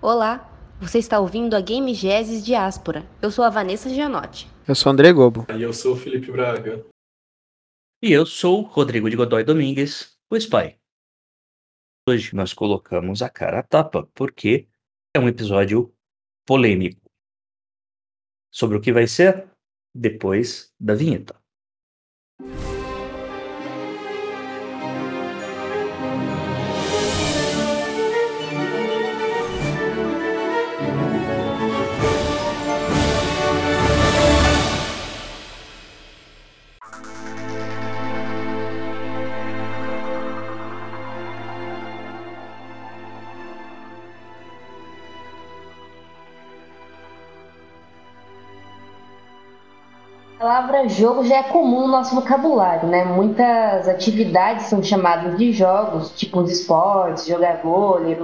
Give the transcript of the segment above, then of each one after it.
Olá, você está ouvindo a Game Geses Diáspora. Eu sou a Vanessa Gianotti. Eu sou o André Gobo. E eu sou o Felipe Braga. E eu sou Rodrigo de Godoy Domingues, o Spy. Hoje nós colocamos a cara a tapa porque é um episódio polêmico. Sobre o que vai ser? Depois da vinheta. Palavra jogo já é comum no nosso vocabulário, né? Muitas atividades são chamadas de jogos, tipo os esportes, jogar vôlei,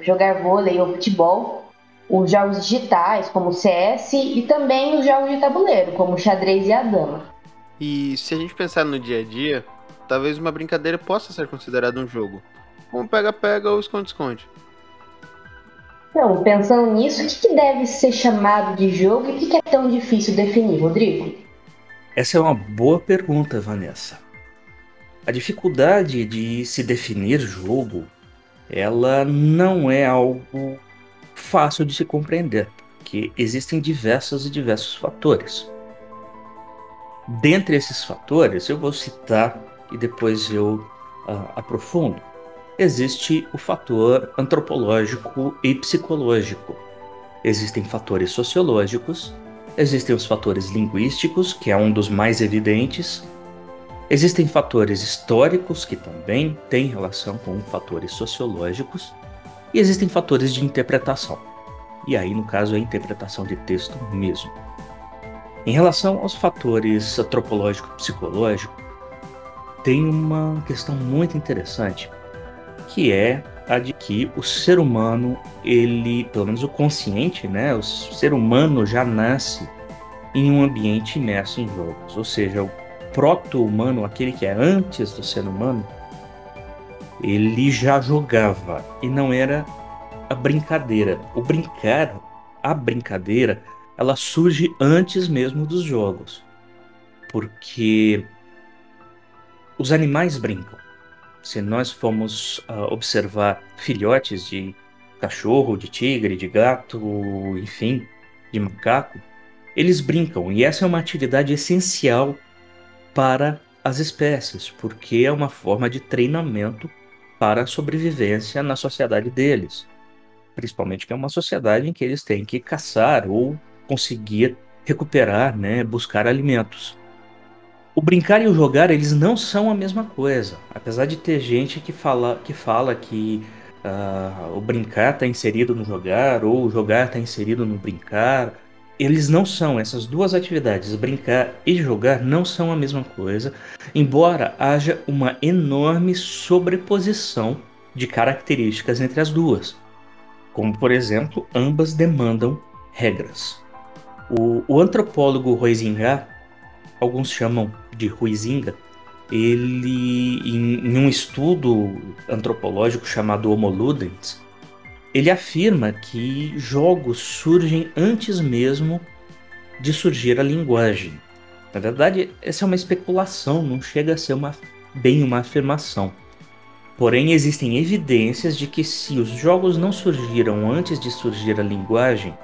jogar vôlei ou futebol, os jogos digitais, como o CS, e também os jogos de tabuleiro, como o xadrez e a dama. E se a gente pensar no dia a dia, talvez uma brincadeira possa ser considerada um jogo, como pega-pega ou esconde-esconde. Então, pensando nisso, o que deve ser chamado de jogo e o que é tão difícil definir, Rodrigo? Essa é uma boa pergunta, Vanessa. A dificuldade de se definir jogo, ela não é algo fácil de se compreender, porque existem diversos e diversos fatores. Dentre esses fatores, eu vou citar e depois eu uh, aprofundo. Existe o fator antropológico e psicológico. Existem fatores sociológicos Existem os fatores linguísticos, que é um dos mais evidentes. Existem fatores históricos, que também têm relação com fatores sociológicos. E existem fatores de interpretação. E aí, no caso, é a interpretação de texto mesmo. Em relação aos fatores antropológico-psicológico, tem uma questão muito interessante, que é a de que o ser humano, ele, pelo menos o consciente, né, o ser humano já nasce em um ambiente imerso em jogos, ou seja, o proto-humano, aquele que é antes do ser humano, ele já jogava e não era a brincadeira. O brincar, a brincadeira, ela surge antes mesmo dos jogos, porque os animais brincam. Se nós formos uh, observar filhotes de cachorro, de tigre, de gato, enfim, de macaco, eles brincam e essa é uma atividade essencial para as espécies, porque é uma forma de treinamento para a sobrevivência na sociedade deles. Principalmente que é uma sociedade em que eles têm que caçar ou conseguir recuperar, né, buscar alimentos. O brincar e o jogar, eles não são a mesma coisa. Apesar de ter gente que fala que, fala que uh, o brincar está inserido no jogar, ou o jogar está inserido no brincar. Eles não são, essas duas atividades, brincar e jogar, não são a mesma coisa, embora haja uma enorme sobreposição de características entre as duas. Como, por exemplo, ambas demandam regras. O, o antropólogo Huizinga, alguns chamam de Huizinga, ele, em, em, um estudo antropológico chamado Homo Ludens, ele afirma que jogos surgem antes mesmo de surgir a linguagem. Na verdade, essa é uma especulação, não chega a ser uma, bem uma afirmação. Porém, existem evidências de que se os jogos não surgiram antes de surgir a linguagem,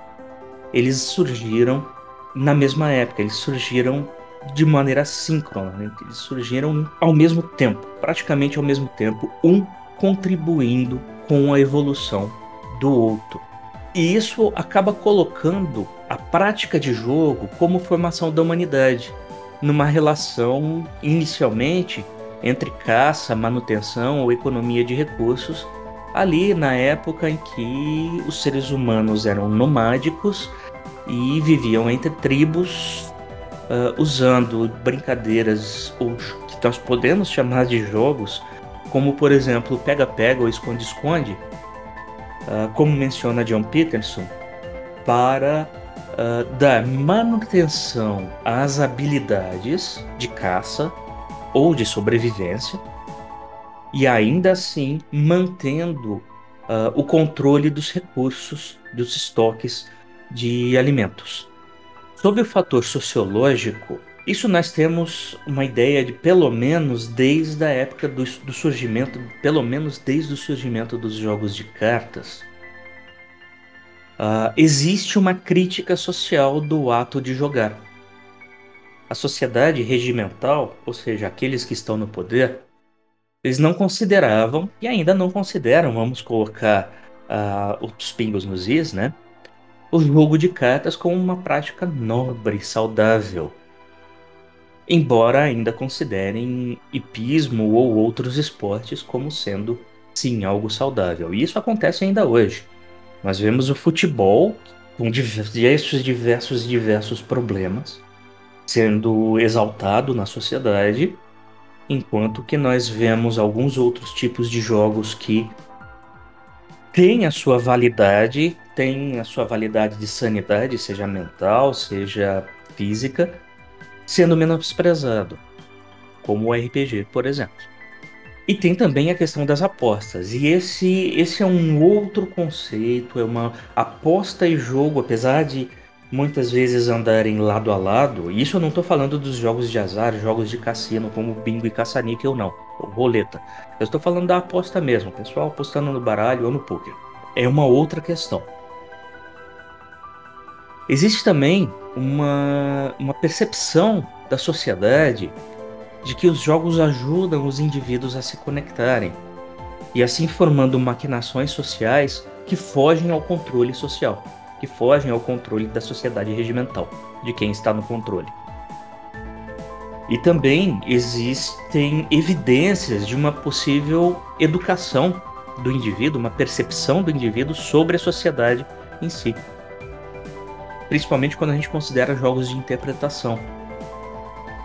eles surgiram na mesma época, eles surgiram de maneira síncrona, né? eles surgiram ao mesmo tempo, praticamente ao mesmo tempo, um contribuindo com a evolução do outro. E isso acaba colocando a prática de jogo como formação da humanidade, numa relação inicialmente entre caça, manutenção ou economia de recursos, ali na época em que os seres humanos eram nomádicos e viviam entre tribos uh, usando brincadeiras ou que nós podemos chamar de jogos, como por exemplo pega-pega ou esconde-esconde, uh, como menciona John Peterson, para uh, dar manutenção às habilidades de caça ou de sobrevivência e ainda assim mantendo uh, o controle dos recursos, dos estoques de alimentos. Sob o fator sociológico, isso nós temos uma ideia de pelo menos desde a época do, do surgimento, pelo menos desde o surgimento dos jogos de cartas. Uh, existe uma crítica social do ato de jogar. A sociedade regimental, ou seja, aqueles que estão no poder, eles não consideravam, e ainda não consideram, vamos colocar uh, os pingos nos is, né? O jogo de cartas como uma prática nobre, saudável. Embora ainda considerem hipismo ou outros esportes como sendo, sim, algo saudável. E isso acontece ainda hoje. Nós vemos o futebol com diversos, diversos, diversos problemas sendo exaltado na sociedade enquanto que nós vemos alguns outros tipos de jogos que têm a sua validade, têm a sua validade de sanidade, seja mental, seja física, sendo menosprezado, como o RPG, por exemplo. E tem também a questão das apostas. E esse, esse é um outro conceito, é uma aposta e jogo, apesar de muitas vezes andarem lado a lado. E isso eu não estou falando dos jogos de azar, jogos de cassino como bingo e caça-níquel, não. Ou roleta. Eu estou falando da aposta mesmo, pessoal apostando no baralho ou no poker. É uma outra questão. Existe também uma, uma percepção da sociedade de que os jogos ajudam os indivíduos a se conectarem e assim formando maquinações sociais que fogem ao controle social que fogem ao controle da sociedade regimental, de quem está no controle. E também existem evidências de uma possível educação do indivíduo, uma percepção do indivíduo sobre a sociedade em si. Principalmente quando a gente considera jogos de interpretação,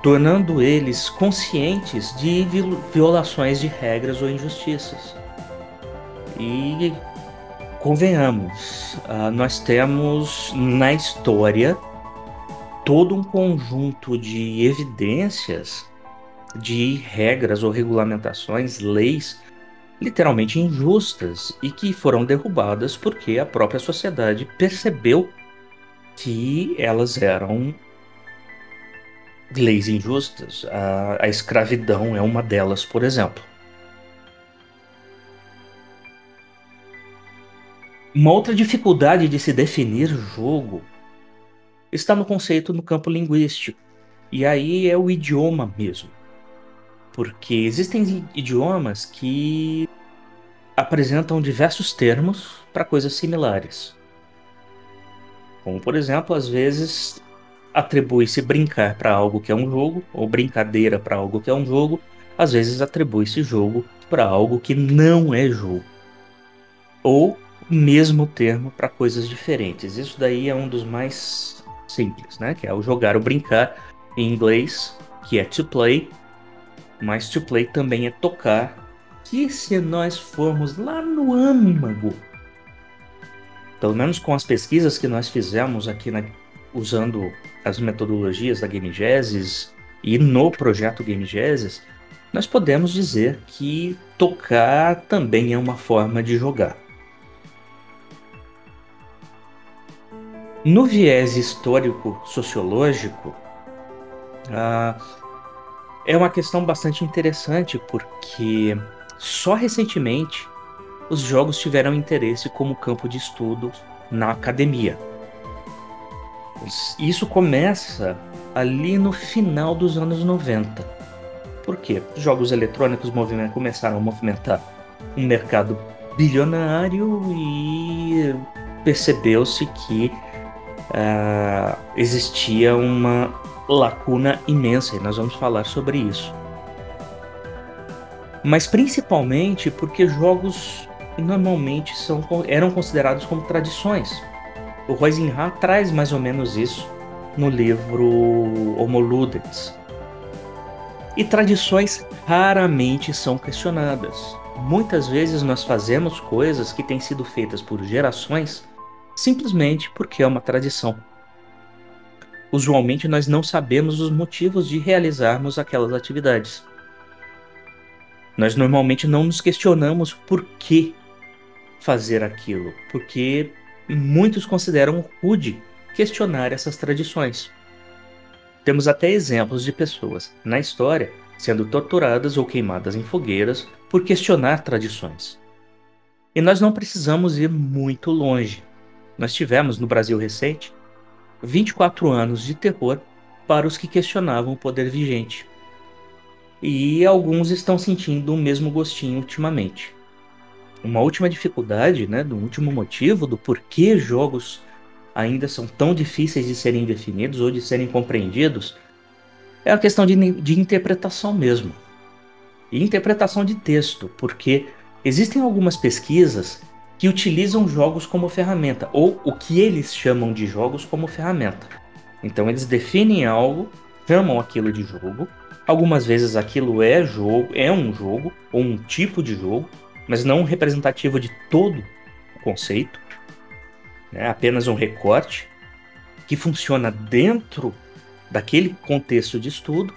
tornando eles conscientes de violações de regras ou injustiças. E convenhamos, uh, nós temos na história todo um conjunto de evidências de regras ou regulamentações, leis literalmente injustas e que foram derrubadas porque a própria sociedade percebeu que elas eram leis injustas. A, a escravidão é uma delas, por exemplo. Uma outra dificuldade de se definir jogo está no conceito no campo linguístico. E aí é o idioma mesmo. Porque existem idiomas que apresentam diversos termos para coisas similares. Como, por exemplo, às vezes atribui-se brincar para algo que é um jogo, ou brincadeira para algo que é um jogo, às vezes atribui-se jogo para algo que não é jogo. Ou mesmo termo para coisas diferentes. Isso daí é um dos mais simples, né? Que é o jogar ou brincar em inglês, que é to play, mas to play também é tocar. Que se nós formos lá no âmago, pelo menos com as pesquisas que nós fizemos aqui na, usando as metodologias da Game Jazzes e no projeto Game Jazzes, nós podemos dizer que tocar também é uma forma de jogar. No viés histórico-sociológico, ah, é uma questão bastante interessante porque só recentemente os jogos tiveram interesse como campo de estudo na academia. Isso começa ali no final dos anos 90. Por quê? Os jogos eletrônicos começaram a movimentar um mercado bilionário e percebeu-se que uh, existia uma lacuna imensa e nós vamos falar sobre isso. Mas principalmente porque jogos normalmente são, eram considerados como tradições. O Roisinha traz mais ou menos isso no livro Homo Ludens. E tradições raramente são questionadas. Muitas vezes nós fazemos coisas que têm sido feitas por gerações simplesmente porque é uma tradição. Usualmente nós não sabemos os motivos de realizarmos aquelas atividades. Nós normalmente não nos questionamos por que fazer aquilo, porque muitos consideram rude questionar essas tradições. Temos até exemplos de pessoas na história sendo torturadas ou queimadas em fogueiras por questionar tradições. E nós não precisamos ir muito longe. Nós tivemos no Brasil recente 24 anos de terror para os que questionavam o poder vigente. E alguns estão sentindo o mesmo gostinho ultimamente. Uma última dificuldade, né, do último motivo do porquê jogos ainda são tão difíceis de serem definidos ou de serem compreendidos é a questão de, de interpretação mesmo. E interpretação de texto, porque existem algumas pesquisas que utilizam jogos como ferramenta, ou o que eles chamam de jogos como ferramenta. Então eles definem algo, chamam aquilo de jogo. Algumas vezes aquilo é jogo, é um jogo ou um tipo de jogo, mas não representativo de todo o conceito. É apenas um recorte que funciona dentro daquele contexto de estudo,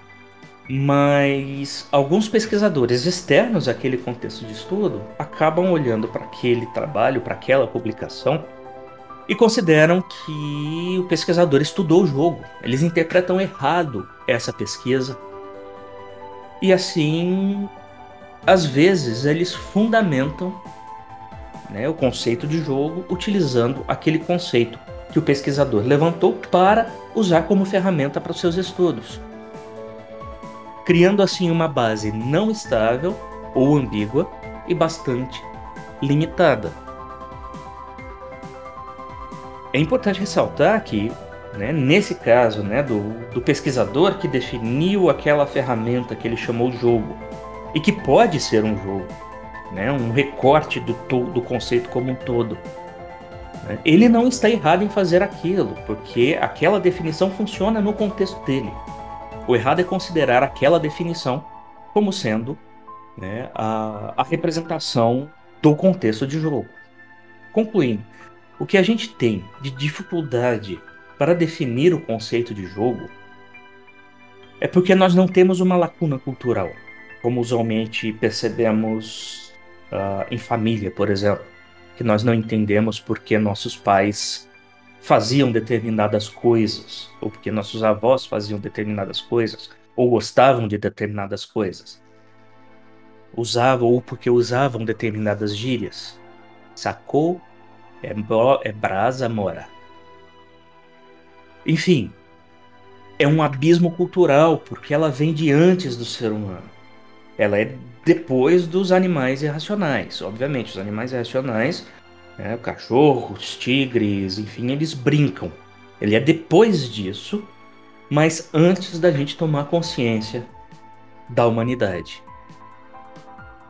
mas alguns pesquisadores externos àquele contexto de estudo acabam olhando para aquele trabalho, para aquela publicação e consideram que o pesquisador estudou o jogo. Eles interpretam errado essa pesquisa. E assim, às vezes, eles fundamentam né, o conceito de jogo utilizando aquele conceito que o pesquisador levantou para usar como ferramenta para os seus estudos, criando assim uma base não estável ou ambígua e bastante limitada. É importante ressaltar que, né, nesse caso né, do, do pesquisador que definiu aquela ferramenta que ele chamou jogo, e que pode ser um jogo, né, um recorte do, do conceito como um todo, né? Ele não está errado em fazer aquilo, porque aquela definição funciona no contexto dele. O errado é considerar aquela definição como sendo né, a, a representação do contexto de jogo. Concluindo, o que a gente tem de dificuldade para definir o conceito de jogo é porque nós não temos uma lacuna cultural, como usualmente percebemos uh, em família, por exemplo que nós não entendemos porque nossos pais faziam determinadas coisas, ou porque nossos avós faziam determinadas coisas, ou gostavam de determinadas coisas. Usavam ou porque usavam determinadas gírias. Sacou? É, é brasa mora. Enfim, é um abismo cultural, porque ela vem de antes do ser humano. Ela é depois dos animais irracionais. Obviamente, os animais irracionais, né, cachorros, tigres, enfim, eles brincam. Ele é depois disso, mas antes da gente tomar consciência da humanidade.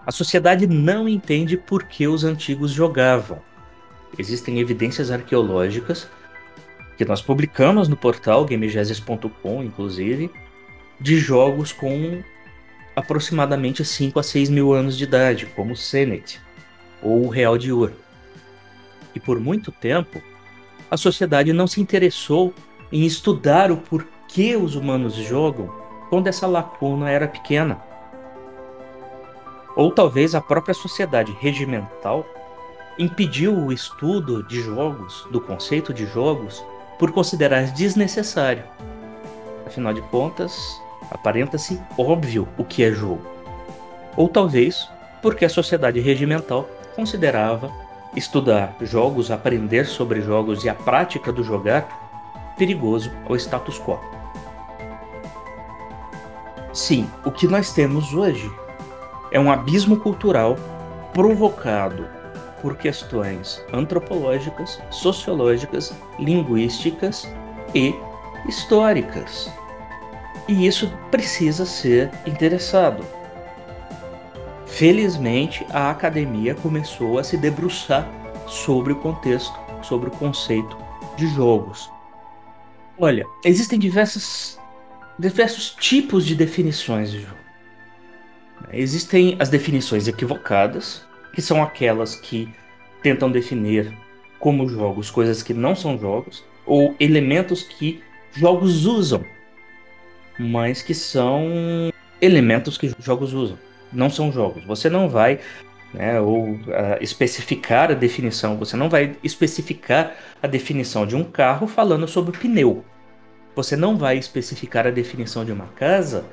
A sociedade não entende por que os antigos jogavam. Existem evidências arqueológicas que nós publicamos no portal gamegeses.com, inclusive, de jogos com aproximadamente 5 a 6 mil anos de idade, como Senet ou o Real de Ur. E por muito tempo, a sociedade não se interessou em estudar o porquê os humanos jogam quando essa lacuna era pequena. Ou talvez a própria sociedade regimental impediu o estudo de jogos, do conceito de jogos, por considerar desnecessário. Afinal de contas, Aparenta-se óbvio o que é jogo. Ou talvez porque a sociedade regimental considerava estudar jogos, aprender sobre jogos e a prática do jogar perigoso ao status quo. Sim, o que nós temos hoje é um abismo cultural provocado por questões antropológicas, sociológicas, linguísticas e históricas. E isso precisa ser interessado. Felizmente, a academia começou a se debruçar sobre o contexto, sobre o conceito de jogos. Olha, existem diversas, diversos tipos de definições de jogo. Existem as definições equivocadas, que são aquelas que tentam definir como jogos coisas que não são jogos, ou elementos que jogos usam mas que são elementos que jogos usam. Não são jogos. Você não vai né, ou uh, especificar a definição. Você não vai especificar a definição de um carro falando sobre pneu. Você não vai especificar a definição de uma casa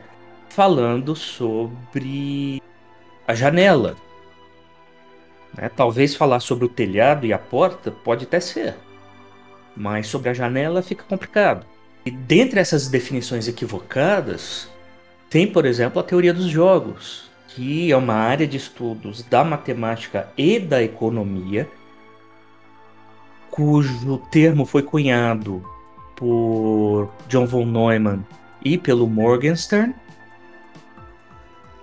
falando sobre a janela. Né? Talvez falar sobre o telhado e a porta pode até ser, mas sobre a janela fica complicado. E dentre essas definições equivocadas, tem, por exemplo, a teoria dos jogos, que é uma área de estudos da matemática e da economia, cujo termo foi cunhado por John von Neumann e pelo Morgenstern,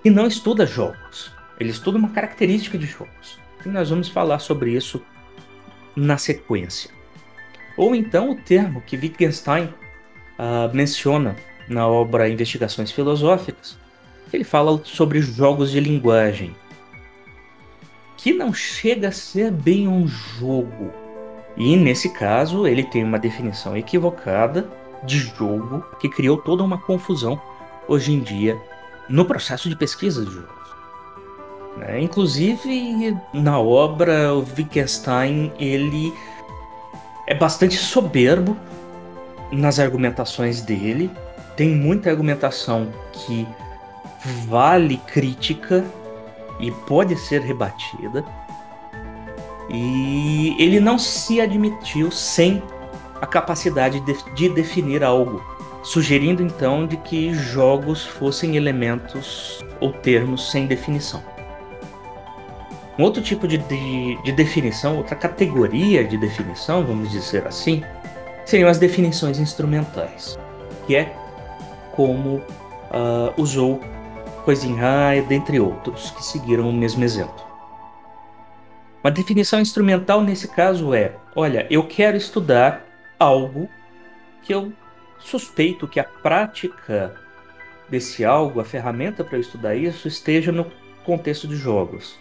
que não estuda jogos, ele estuda uma característica de jogos. E nós vamos falar sobre isso na sequência. Ou então o termo que Wittgenstein uh, menciona na obra Investigações Filosóficas, ele fala sobre jogos de linguagem, que não chega a ser bem um jogo. E nesse caso, ele tem uma definição equivocada de jogo que criou toda uma confusão hoje em dia no processo de pesquisa de jogos. Né? Inclusive, na obra, o Wittgenstein ele é bastante soberbo nas argumentações dele. Tem muita argumentação que vale crítica e pode ser rebatida. E ele não se admitiu sem a capacidade de, de definir algo, sugerindo então de que jogos fossem elementos ou termos sem definição. Um outro tipo de, de, de, definição, outra categoria de definição, vamos dizer assim, seriam as definições instrumentais, que é como uh, usou Koizinhai, dentre outros, que seguiram o mesmo exemplo. Uma definição instrumental nesse caso é: olha, eu quero estudar algo que eu suspeito que a prática desse algo, a ferramenta para estudar isso, esteja no contexto de jogos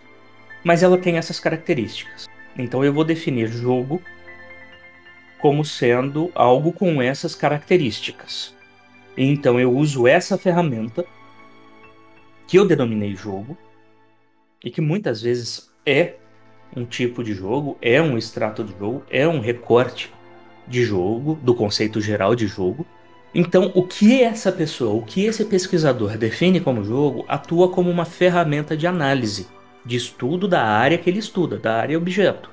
mas ela tem essas características. Então eu vou definir jogo como sendo algo com essas características. Então eu uso essa ferramenta que eu denominei jogo e que muitas vezes é um tipo de jogo, é um extrato de jogo, é um recorte de jogo, do conceito geral de jogo. Então, o que essa pessoa, o que esse pesquisador define como jogo, atua como uma ferramenta de análise de estudo da área que ele estuda, da área objeto.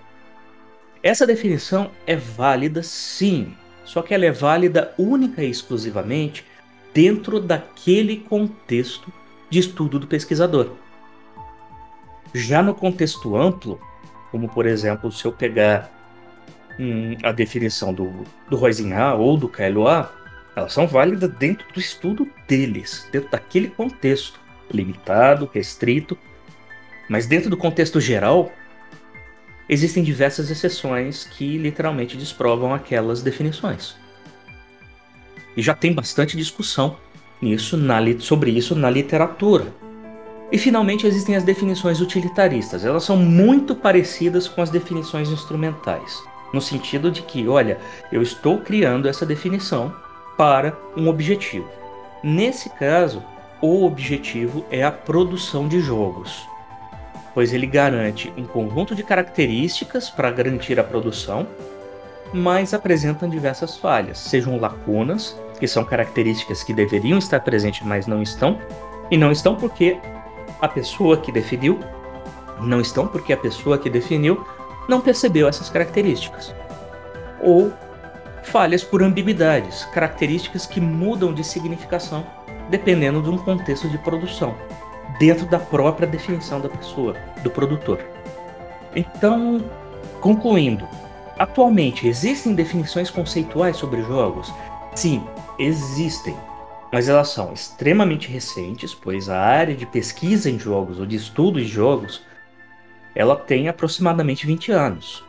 Essa definição é válida sim, só que ela é válida única e exclusivamente dentro daquele contexto de estudo do pesquisador. Já no contexto amplo, como por exemplo, se eu pegar hum, a definição do, do Roizinha ou do Kailoa, elas são válidas dentro do estudo deles, dentro daquele contexto limitado, restrito mas dentro do contexto geral, existem diversas exceções que literalmente desprovam aquelas definições. E já tem bastante discussão nisso, na, sobre isso na literatura. E finalmente existem as definições utilitaristas. Elas são muito parecidas com as definições instrumentais, no sentido de que, olha, eu estou criando essa definição para um objetivo. Nesse caso, o objetivo é a produção de jogos pois ele garante um conjunto de características para garantir a produção, mas apresentam diversas falhas, sejam lacunas, que são características que deveriam estar presentes, mas não estão, e não estão porque a pessoa que definiu, não estão porque a pessoa que definiu não percebeu essas características. Ou falhas por ambiguidades, características que mudam de significação dependendo de um contexto de produção dentro da própria definição da pessoa, do produtor. Então, concluindo, atualmente existem definições conceituais sobre jogos? Sim, existem, mas elas são extremamente recentes, pois a área de pesquisa em jogos ou de estudo de jogos, ela tem aproximadamente 20 anos.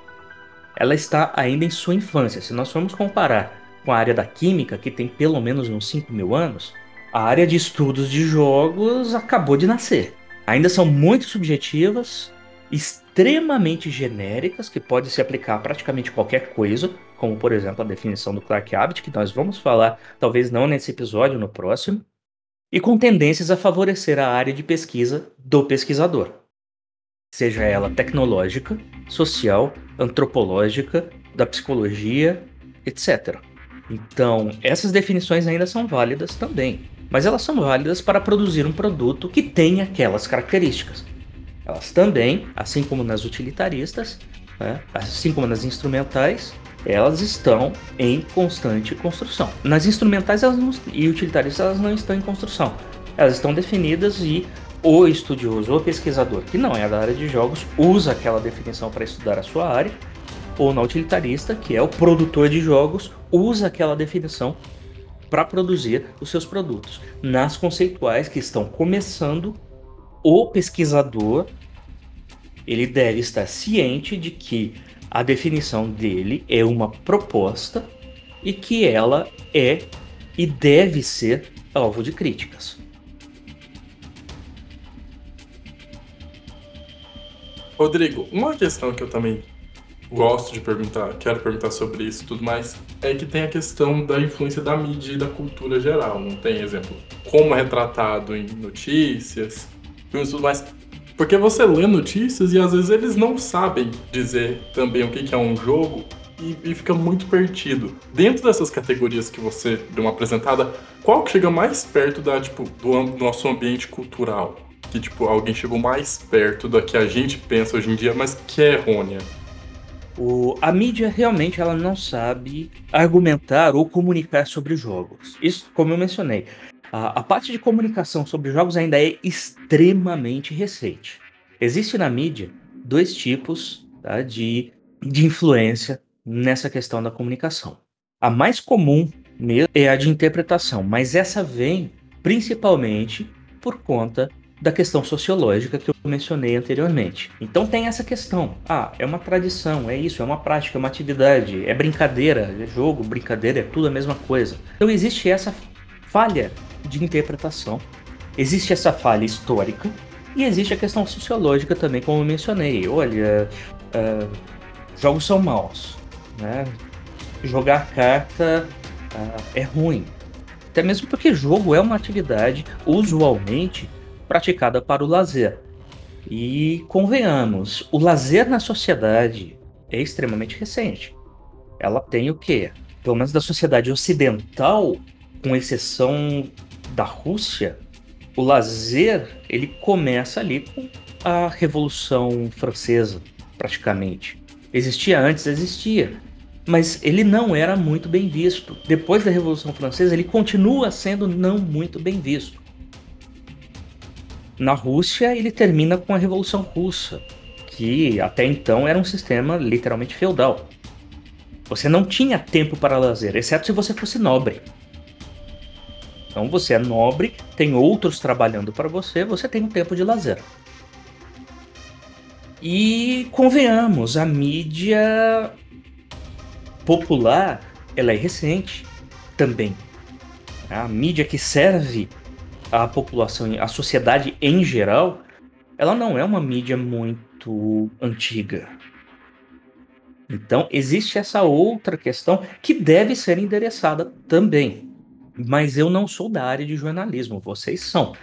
Ela está ainda em sua infância. Se nós formos comparar com a área da química, que tem pelo menos uns 5 mil anos, a área de estudos de jogos acabou de nascer. Ainda são muito subjetivas, extremamente genéricas, que pode se aplicar a praticamente qualquer coisa, como por exemplo a definição do Clark Abbott, que nós vamos falar, talvez não nesse episódio, no próximo, e com tendências a favorecer a área de pesquisa do pesquisador. seja ela tecnológica, social, antropológica, da psicologia, etc. Então, essas definições ainda são válidas também, mas elas são válidas para produzir um produto que tenha aquelas características. Elas também, assim como nas utilitaristas, né, assim como nas instrumentais, elas estão em constante construção. Nas instrumentais não, e utilitaristas elas não estão em construção. Elas estão definidas e o estudioso, o pesquisador que não é da área de jogos, usa aquela definição para estudar a sua área, ou na utilitarista, que é o produtor de jogos, usa aquela definição para produzir os seus produtos. Nas conceituais que estão começando, o pesquisador ele deve estar ciente de que a definição dele é uma proposta e que ela é e deve ser alvo de críticas. Rodrigo, uma questão que eu também gosto de perguntar, quero perguntar sobre isso e tudo mais, é que tem a questão da influência da mídia e da cultura geral. Não tem exemplo como é retratado em notícias, filmes e tudo mais. Porque você lê notícias e às vezes eles não sabem dizer também o que é um jogo e, e, fica muito perdido. Dentro dessas categorias que você deu uma apresentada, qual que chega mais perto da, tipo, do, do nosso ambiente cultural? Que, tipo, alguém chegou mais perto da que a gente pensa hoje em dia, mas que é errônea. O, a mídia realmente ela não sabe argumentar ou comunicar sobre jogos. Isso, como eu mencionei, a, a parte de comunicação sobre jogos ainda é extremamente recente. Existe na mídia dois tipos tá, de, de influência nessa questão da comunicação. A mais comum mesmo é a de interpretação, mas essa vem principalmente por conta da questão sociológica que eu mencionei anteriormente. Então tem essa questão. Ah, é uma tradição, é isso, é uma prática, é uma atividade, é brincadeira, é jogo, brincadeira, é tudo a mesma coisa. Então existe essa falha de interpretação. Existe essa falha histórica e existe a questão sociológica também, como eu mencionei. Olha, uh, jogos são maus, né? Jogar carta uh, é ruim. Até mesmo porque jogo é uma atividade usualmente praticada para o lazer. E convenhamos, o lazer na sociedade é extremamente recente. Ela tem o quê? Pelo menos da sociedade ocidental, com exceção da Rússia, o lazer ele começa ali com a Revolução Francesa, praticamente. Existia antes, existia, mas ele não era muito bem visto. Depois da Revolução Francesa, ele continua sendo não muito bem visto. Na Rússia, ele termina com a Revolução Russa, que até então era um sistema literalmente feudal. Você não tinha tempo para lazer, exceto se você fosse nobre. Então você é nobre, tem outros trabalhando para você, você tem um tempo de lazer. E convenhamos, a mídia popular, ela é recente também. A mídia que serve a população, a sociedade em geral, ela não é uma mídia muito antiga. Então existe essa outra questão que deve ser endereçada também mas eu não sou da área de jornalismo, vocês são.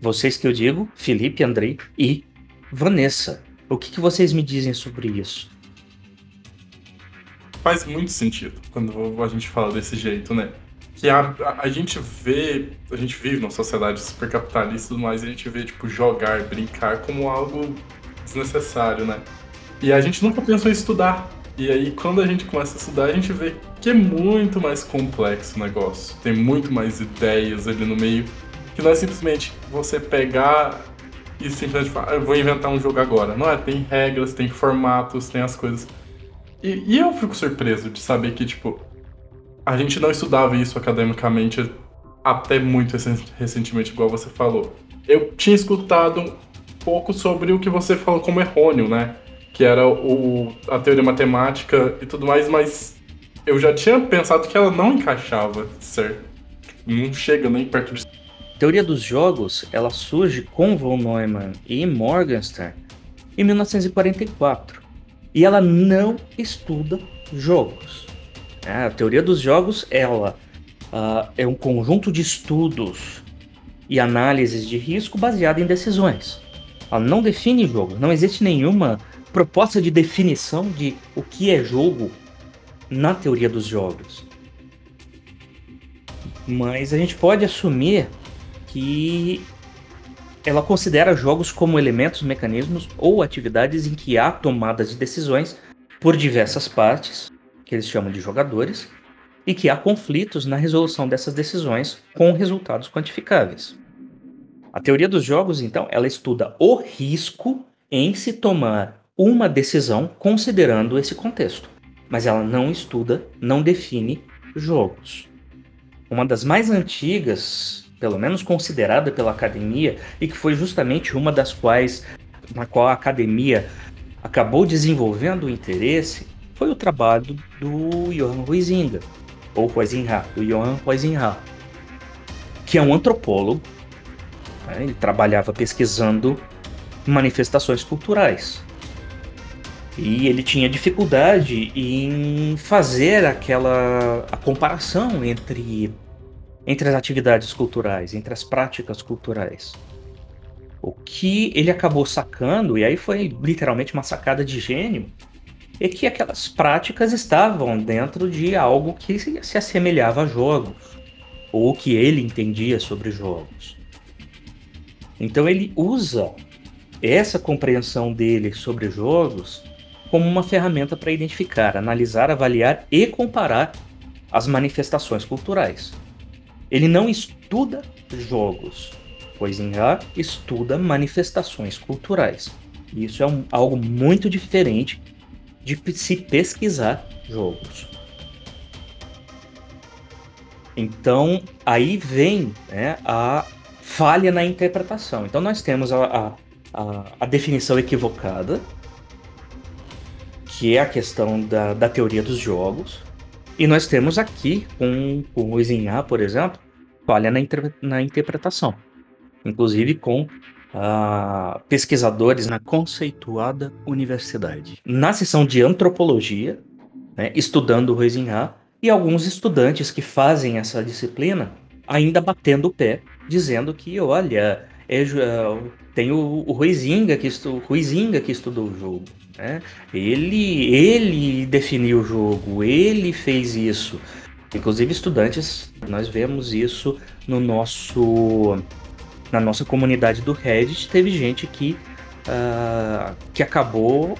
Vocês que eu digo, Felipe, Andrei e Vanessa. O que, que vocês me dizem sobre isso? Faz muito sentido quando a gente fala desse jeito, né? Que a, a, gente vê, a gente vive numa sociedade super capitalista, mas a gente vê, tipo, jogar, brincar como algo desnecessário, né? E a gente nunca pensou em estudar e aí, quando a gente começa a estudar, a gente vê que é muito mais complexo o negócio. Tem muito mais ideias ali no meio. Que não é simplesmente você pegar e simplesmente falar, ah, eu vou inventar um jogo agora. Não é, tem regras, tem formatos, tem as coisas. E, e eu fico surpreso de saber que, tipo, a gente não estudava isso academicamente até muito recentemente, igual você falou. Eu tinha escutado um pouco sobre o que você falou como errôneo, né? que era o, a teoria matemática e tudo mais, mas eu já tinha pensado que ela não encaixava, certo? Não chega nem perto disso. A teoria dos jogos, ela surge com von Neumann e Morgenstern em 1944. E ela não estuda jogos. É, a teoria dos jogos, ela uh, é um conjunto de estudos e análises de risco baseado em decisões. Ela não define jogo. Não existe nenhuma proposta de definição de o que é jogo na teoria dos jogos. Mas a gente pode assumir que ela considera jogos como elementos, mecanismos ou atividades em que há tomadas de decisões por diversas partes, que eles chamam de jogadores, e que há conflitos na resolução dessas decisões com resultados quantificáveis. A teoria dos jogos, então, ela estuda o risco em se tomar uma decisão considerando esse contexto, mas ela não estuda, não define jogos. Uma das mais antigas, pelo menos considerada pela academia, e que foi justamente uma das quais na qual a academia acabou desenvolvendo o interesse, foi o trabalho do Johann Huizinga, ou Huizinga, do Johann Huizinga, que é um antropólogo. Né? Ele trabalhava pesquisando manifestações culturais. E ele tinha dificuldade em fazer aquela a comparação entre, entre as atividades culturais, entre as práticas culturais. O que ele acabou sacando, e aí foi literalmente uma sacada de gênio, é que aquelas práticas estavam dentro de algo que se assemelhava a jogos, ou que ele entendia sobre jogos. Então ele usa essa compreensão dele sobre jogos como uma ferramenta para identificar, analisar, avaliar e comparar as manifestações culturais. Ele não estuda jogos, pois Inha estuda manifestações culturais. Isso é um, algo muito diferente de se pesquisar jogos. Então, aí vem né, a falha na interpretação. Então, nós temos a, a, a definição equivocada que é a questão da, da teoria dos jogos. E nós temos aqui, com, o Zinha, por exemplo, falha na, inter, na interpretação. Inclusive com uh, pesquisadores na conceituada universidade. Na seção de antropologia, né, estudando o Huizinha, e alguns estudantes que fazem essa disciplina ainda batendo o pé, dizendo que, olha, é, tem o, o Ruizinga que, estu, Ruizinga que estudou o jogo. Né? Ele, ele definiu o jogo, ele fez isso. Inclusive estudantes, nós vemos isso no nosso na nossa comunidade do Reddit. Teve gente que uh, que acabou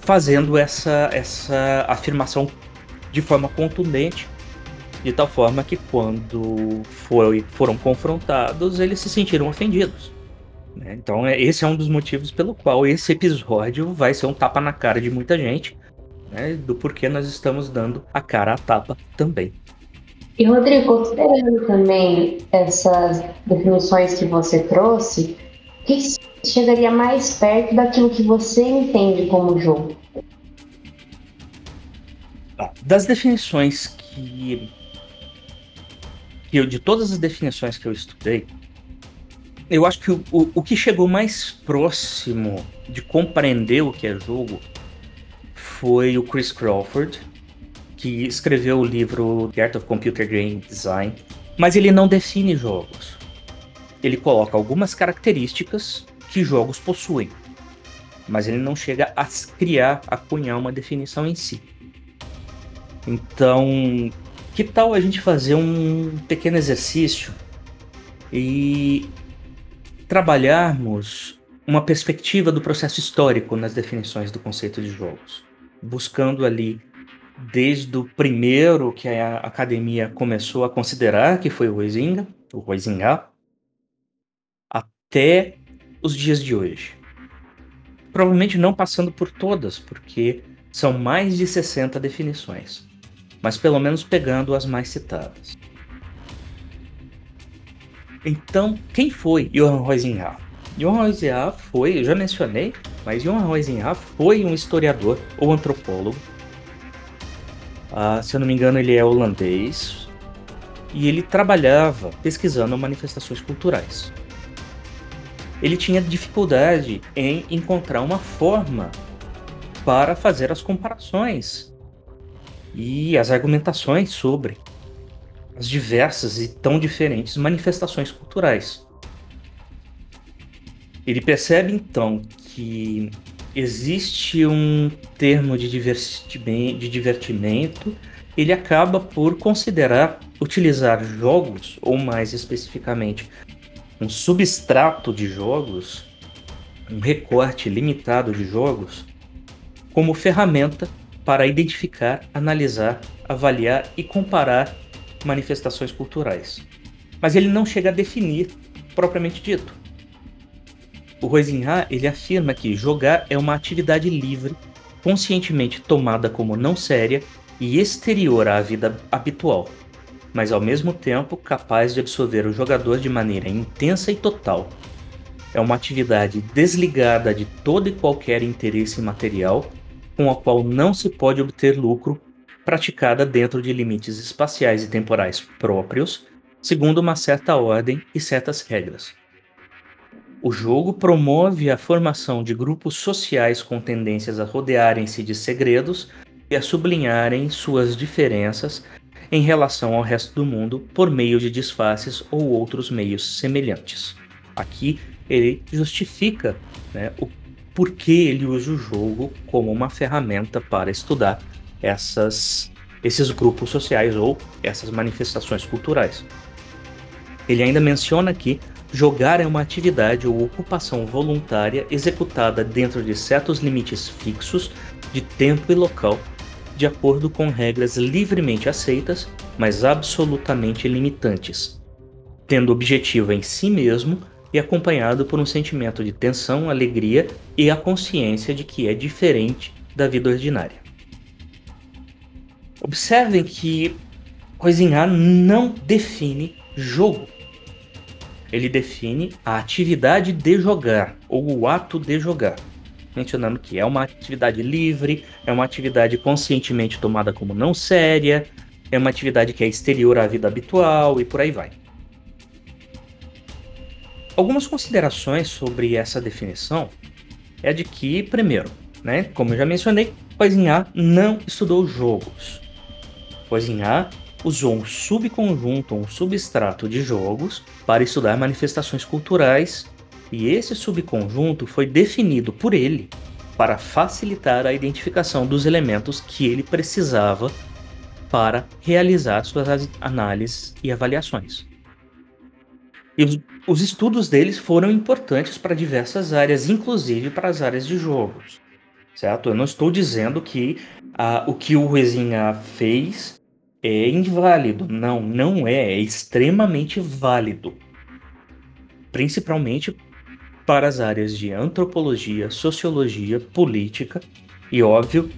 fazendo essa essa afirmação de forma contundente, de tal forma que quando foi, foram confrontados eles se sentiram ofendidos. Né? Então, é, esse é um dos motivos pelo qual esse episódio vai ser um tapa na cara de muita gente, né? do porquê nós estamos dando a cara a tapa também. E, Rodrigo, considerando também essas definições que você trouxe, o que chegaria mais perto daquilo que você entende como jogo? Das definições que eu, de todas as definições que eu estudei, eu acho que o, o, o, que chegou mais próximo de compreender o que é jogo foi o Chris Crawford, que escreveu o livro The Art of Computer Game Design, mas ele não define jogos. Ele coloca algumas características que jogos possuem, mas ele não chega a criar, a cunhar uma definição em si. Então, que tal a gente fazer um pequeno exercício e trabalharmos uma perspectiva do processo histórico nas definições do conceito de jogos, buscando ali desde o primeiro que a academia começou a considerar, que foi o Huizinga, o Huizinga, até os dias de hoje. Provavelmente não passando por todas, porque são mais de 60 definições, mas pelo menos pegando as mais citadas. Então, quem foi Johann Rosenha? Johann Rosenha foi, eu já mencionei, mas Johann Rosenha foi um historiador ou antropólogo. Ah, se eu não me engano, ele é holandês. E ele trabalhava pesquisando manifestações culturais. Ele tinha dificuldade em encontrar uma forma para fazer as comparações e as argumentações sobre as diversas e tão diferentes manifestações culturais. Ele percebe então que existe um termo de de divertimento, ele acaba por considerar utilizar jogos, ou mais especificamente, um substrato de jogos, um recorte limitado de jogos, como ferramenta para identificar, analisar, avaliar e comparar manifestações culturais. Mas ele não chega a definir propriamente dito. O Roisinha ele afirma que jogar é uma atividade livre, conscientemente tomada como não séria e exterior à vida habitual, mas ao mesmo tempo capaz de absorver o jogador de maneira intensa e total. É uma atividade desligada de todo e qualquer interesse material, com a qual não se pode obter lucro, praticada dentro de limites espaciais e temporais próprios, segundo uma certa ordem e certas regras. O jogo promove a formação de grupos sociais com tendências a rodearem-se de segredos e a sublinharem suas diferenças em relação ao resto do mundo por meio de disfarces ou outros meios semelhantes. Aqui ele justifica né, o porquê ele usa o jogo como uma ferramenta para estudar essas, esses grupos sociais ou essas manifestações culturais. Ele ainda menciona que jogar é uma atividade ou ocupação voluntária executada dentro de certos limites fixos de tempo e local de acordo com regras livremente aceitas, mas absolutamente limitantes, tendo objetivo em si mesmo e acompanhado por um sentimento de tensão, alegria e a consciência de que é diferente da vida ordinária. Observem que cozinhar não define jogo. Ele define a atividade de jogar ou o ato de jogar mencionando que é uma atividade livre, é uma atividade conscientemente tomada como não séria, é uma atividade que é exterior à vida habitual e por aí vai. Algumas considerações sobre essa definição é de que, primeiro, né, como eu já mencionei, Coisinhar não estudou jogos. Coisinhar usou um subconjunto, um substrato de jogos para estudar manifestações culturais e esse subconjunto foi definido por ele para facilitar a identificação dos elementos que ele precisava para realizar suas análises e avaliações. E os estudos deles foram importantes para diversas áreas, inclusive para as áreas de jogos. Certo? Eu não estou dizendo que ah, o que o Rezinha fez é inválido. Não, não é. É extremamente válido. Principalmente para as áreas de antropologia, sociologia, política e, óbvio,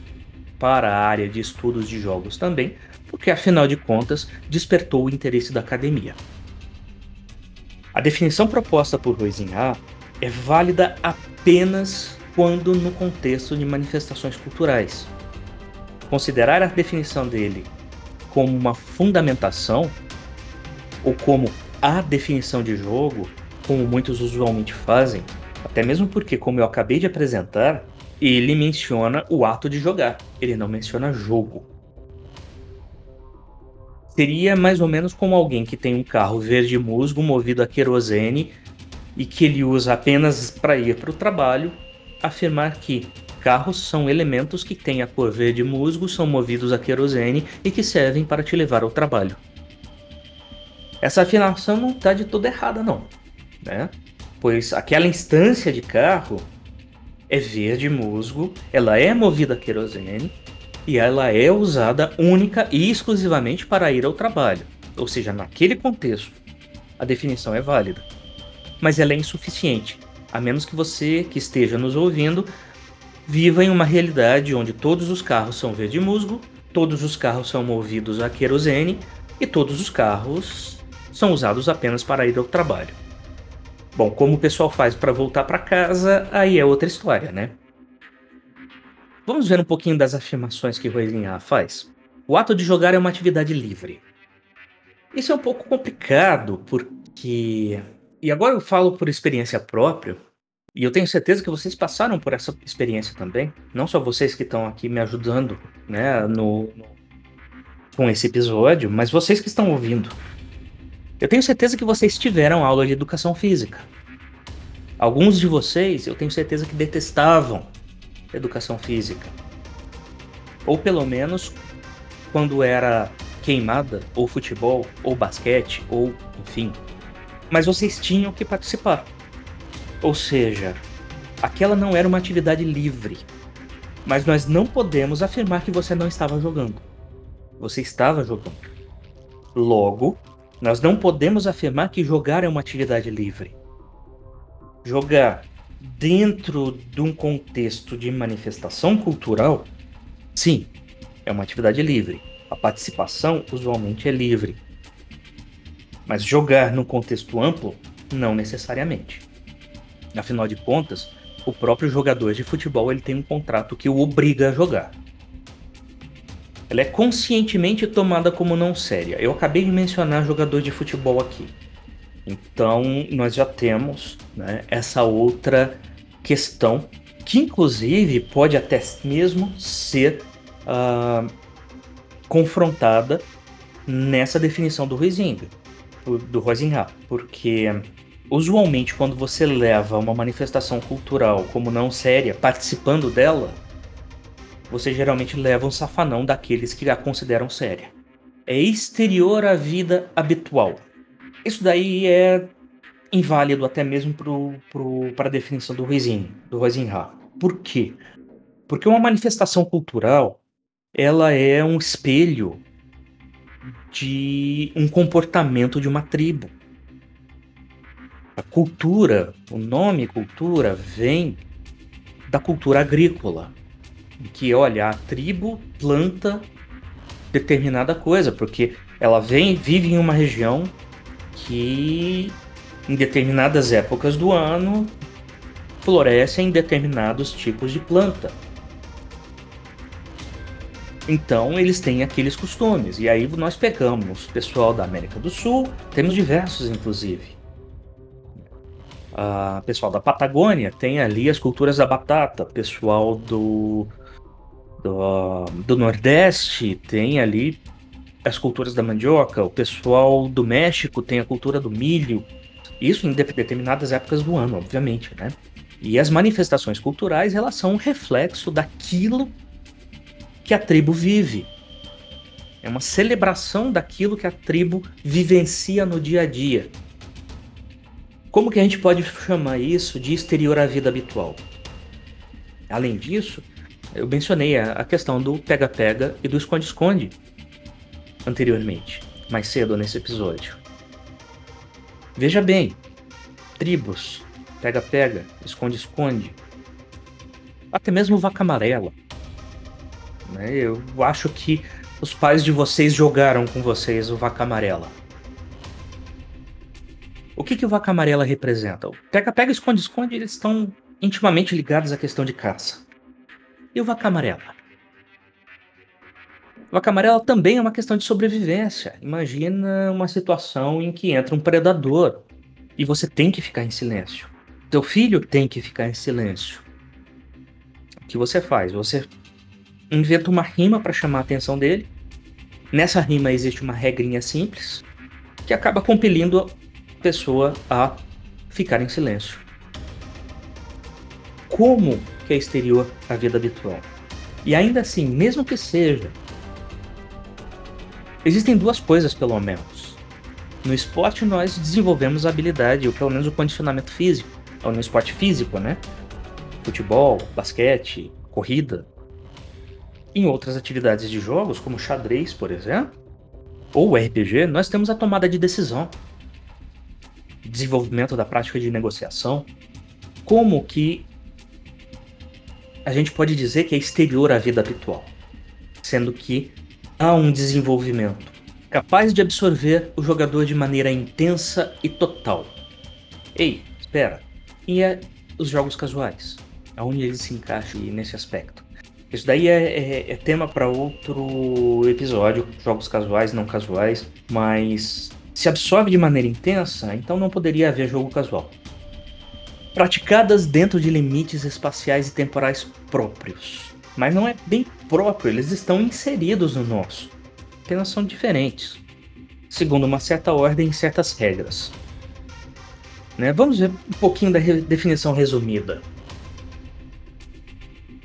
para a área de estudos de jogos também, porque afinal de contas despertou o interesse da academia. A definição proposta por Roizinha é válida apenas quando no contexto de manifestações culturais. Considerar a definição dele como uma fundamentação ou como a definição de jogo como muitos usualmente fazem, até mesmo porque, como eu acabei de apresentar, ele menciona o ato de jogar, ele não menciona jogo. Seria mais ou menos como alguém que tem um carro verde musgo movido a querosene e que ele usa apenas para ir para o trabalho, afirmar que carros são elementos que têm a cor verde musgo, são movidos a querosene e que servem para te levar ao trabalho. Essa afirmação não está de toda errada, não né? Pois aquela instância de carro é verde musgo, ela é movida a querosene e ela é usada única e exclusivamente para ir ao trabalho. Ou seja, naquele contexto, a definição é válida. Mas ela é insuficiente, a menos que você que esteja nos ouvindo viva em uma realidade onde todos os carros são verde musgo, todos os carros são movidos a querosene e todos os carros são usados apenas para ir ao trabalho. Bom, como o pessoal faz para voltar para casa, aí é outra história, né? Vamos ver um pouquinho das afirmações que Roelinha faz. O ato de jogar é uma atividade livre. Isso é um pouco complicado porque. E agora eu falo por experiência própria, e eu tenho certeza que vocês passaram por essa experiência também. Não só vocês que estão aqui me ajudando né, no, no, com esse episódio, mas vocês que estão ouvindo. Eu tenho certeza que vocês tiveram aula de educação física. Alguns de vocês, eu tenho certeza que detestavam educação física. Ou pelo menos quando era queimada, ou futebol, ou basquete, ou enfim. Mas vocês tinham que participar. Ou seja, aquela não era uma atividade livre. Mas nós não podemos afirmar que você não estava jogando. Você estava jogando. Logo, nós não podemos afirmar que jogar é uma atividade livre. Jogar dentro de um contexto de manifestação cultural, sim, é uma atividade livre. A participação usualmente é livre. Mas jogar num contexto amplo, não necessariamente. Afinal de contas, o próprio jogador de futebol ele tem um contrato que o obriga a jogar. Ela é conscientemente tomada como não séria. Eu acabei de mencionar jogador de futebol aqui. Então, nós já temos né, essa outra questão, que inclusive pode até mesmo ser uh, confrontada nessa definição do Huizinga, do Rosinha, porque usualmente quando você leva uma manifestação cultural como não séria, participando dela, você geralmente leva um safanão daqueles que a consideram séria. É exterior à vida habitual. Isso daí é inválido até mesmo para a definição do Huizin, do Huizinha. Por quê? Porque uma manifestação cultural ela é um espelho de um comportamento de uma tribo. A cultura, o nome cultura, vem da cultura agrícola, que olha, a tribo planta determinada coisa, porque ela vem, vive em uma região que em determinadas épocas do ano florescem determinados tipos de planta. Então eles têm aqueles costumes. E aí nós pegamos pessoal da América do Sul, temos diversos inclusive. Uh, pessoal da Patagônia tem ali as culturas da batata, pessoal do, do, do Nordeste tem ali as culturas da mandioca, o pessoal do México tem a cultura do milho, isso em determinadas épocas do ano, obviamente, né? E as manifestações culturais, elas são um reflexo daquilo que a tribo vive. É uma celebração daquilo que a tribo vivencia no dia a dia. Como que a gente pode chamar isso de exterior à vida habitual? Além disso, eu mencionei a questão do pega-pega e do esconde-esconde anteriormente, mais cedo nesse episódio. Veja bem, tribos, pega-pega, esconde-esconde, até mesmo vaca amarela, né? Eu acho que os pais de vocês jogaram com vocês o Vaca Amarela. O que, que o Vaca Amarela representa? Pega-Pega Esconde-Esconde eles estão intimamente ligados à questão de caça. E o Vaca Amarela? Vaca Amarela também é uma questão de sobrevivência. Imagina uma situação em que entra um predador e você tem que ficar em silêncio. Teu filho tem que ficar em silêncio. O que você faz? Você inventa uma rima para chamar a atenção dele. Nessa rima existe uma regrinha simples que acaba compelindo a pessoa a ficar em silêncio. Como que é exterior à vida habitual? E ainda assim, mesmo que seja, existem duas coisas pelo menos. No esporte nós desenvolvemos a habilidade, ou pelo menos o condicionamento físico, ou no esporte físico, né? Futebol, basquete, corrida, em outras atividades de jogos, como xadrez, por exemplo, ou RPG, nós temos a tomada de decisão, desenvolvimento da prática de negociação, como que a gente pode dizer que é exterior à vida habitual, sendo que há um desenvolvimento capaz de absorver o jogador de maneira intensa e total. Ei, espera, e é os jogos casuais? Aonde eles se encaixam nesse aspecto? Isso daí é, é, é tema para outro episódio, jogos casuais, não casuais, mas se absorve de maneira intensa, então não poderia haver jogo casual. Praticadas dentro de limites espaciais e temporais próprios. Mas não é bem próprio, eles estão inseridos no nosso. Apenas são diferentes, segundo uma certa ordem e certas regras. Né? Vamos ver um pouquinho da re definição resumida.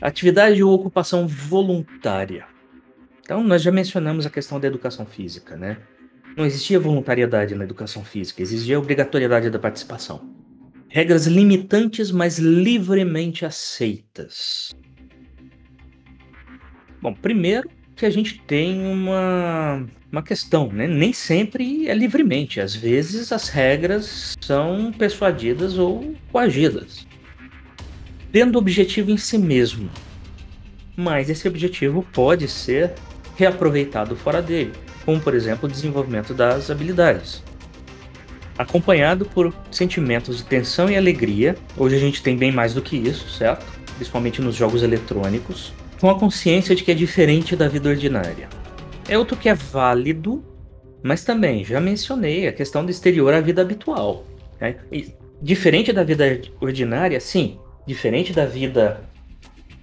Atividade ou ocupação voluntária. Então, nós já mencionamos a questão da educação física, né? Não existia voluntariedade na educação física, existia obrigatoriedade da participação. Regras limitantes, mas livremente aceitas. Bom, primeiro que a gente tem uma, uma questão, né? Nem sempre é livremente. Às vezes as regras são persuadidas ou coagidas. Tendo objetivo em si mesmo. Mas esse objetivo pode ser reaproveitado fora dele, como por exemplo o desenvolvimento das habilidades. Acompanhado por sentimentos de tensão e alegria, hoje a gente tem bem mais do que isso, certo? Principalmente nos jogos eletrônicos, com a consciência de que é diferente da vida ordinária. É outro que é válido, mas também já mencionei a questão do exterior à vida habitual. Né? diferente da vida ordinária, sim. Diferente da vida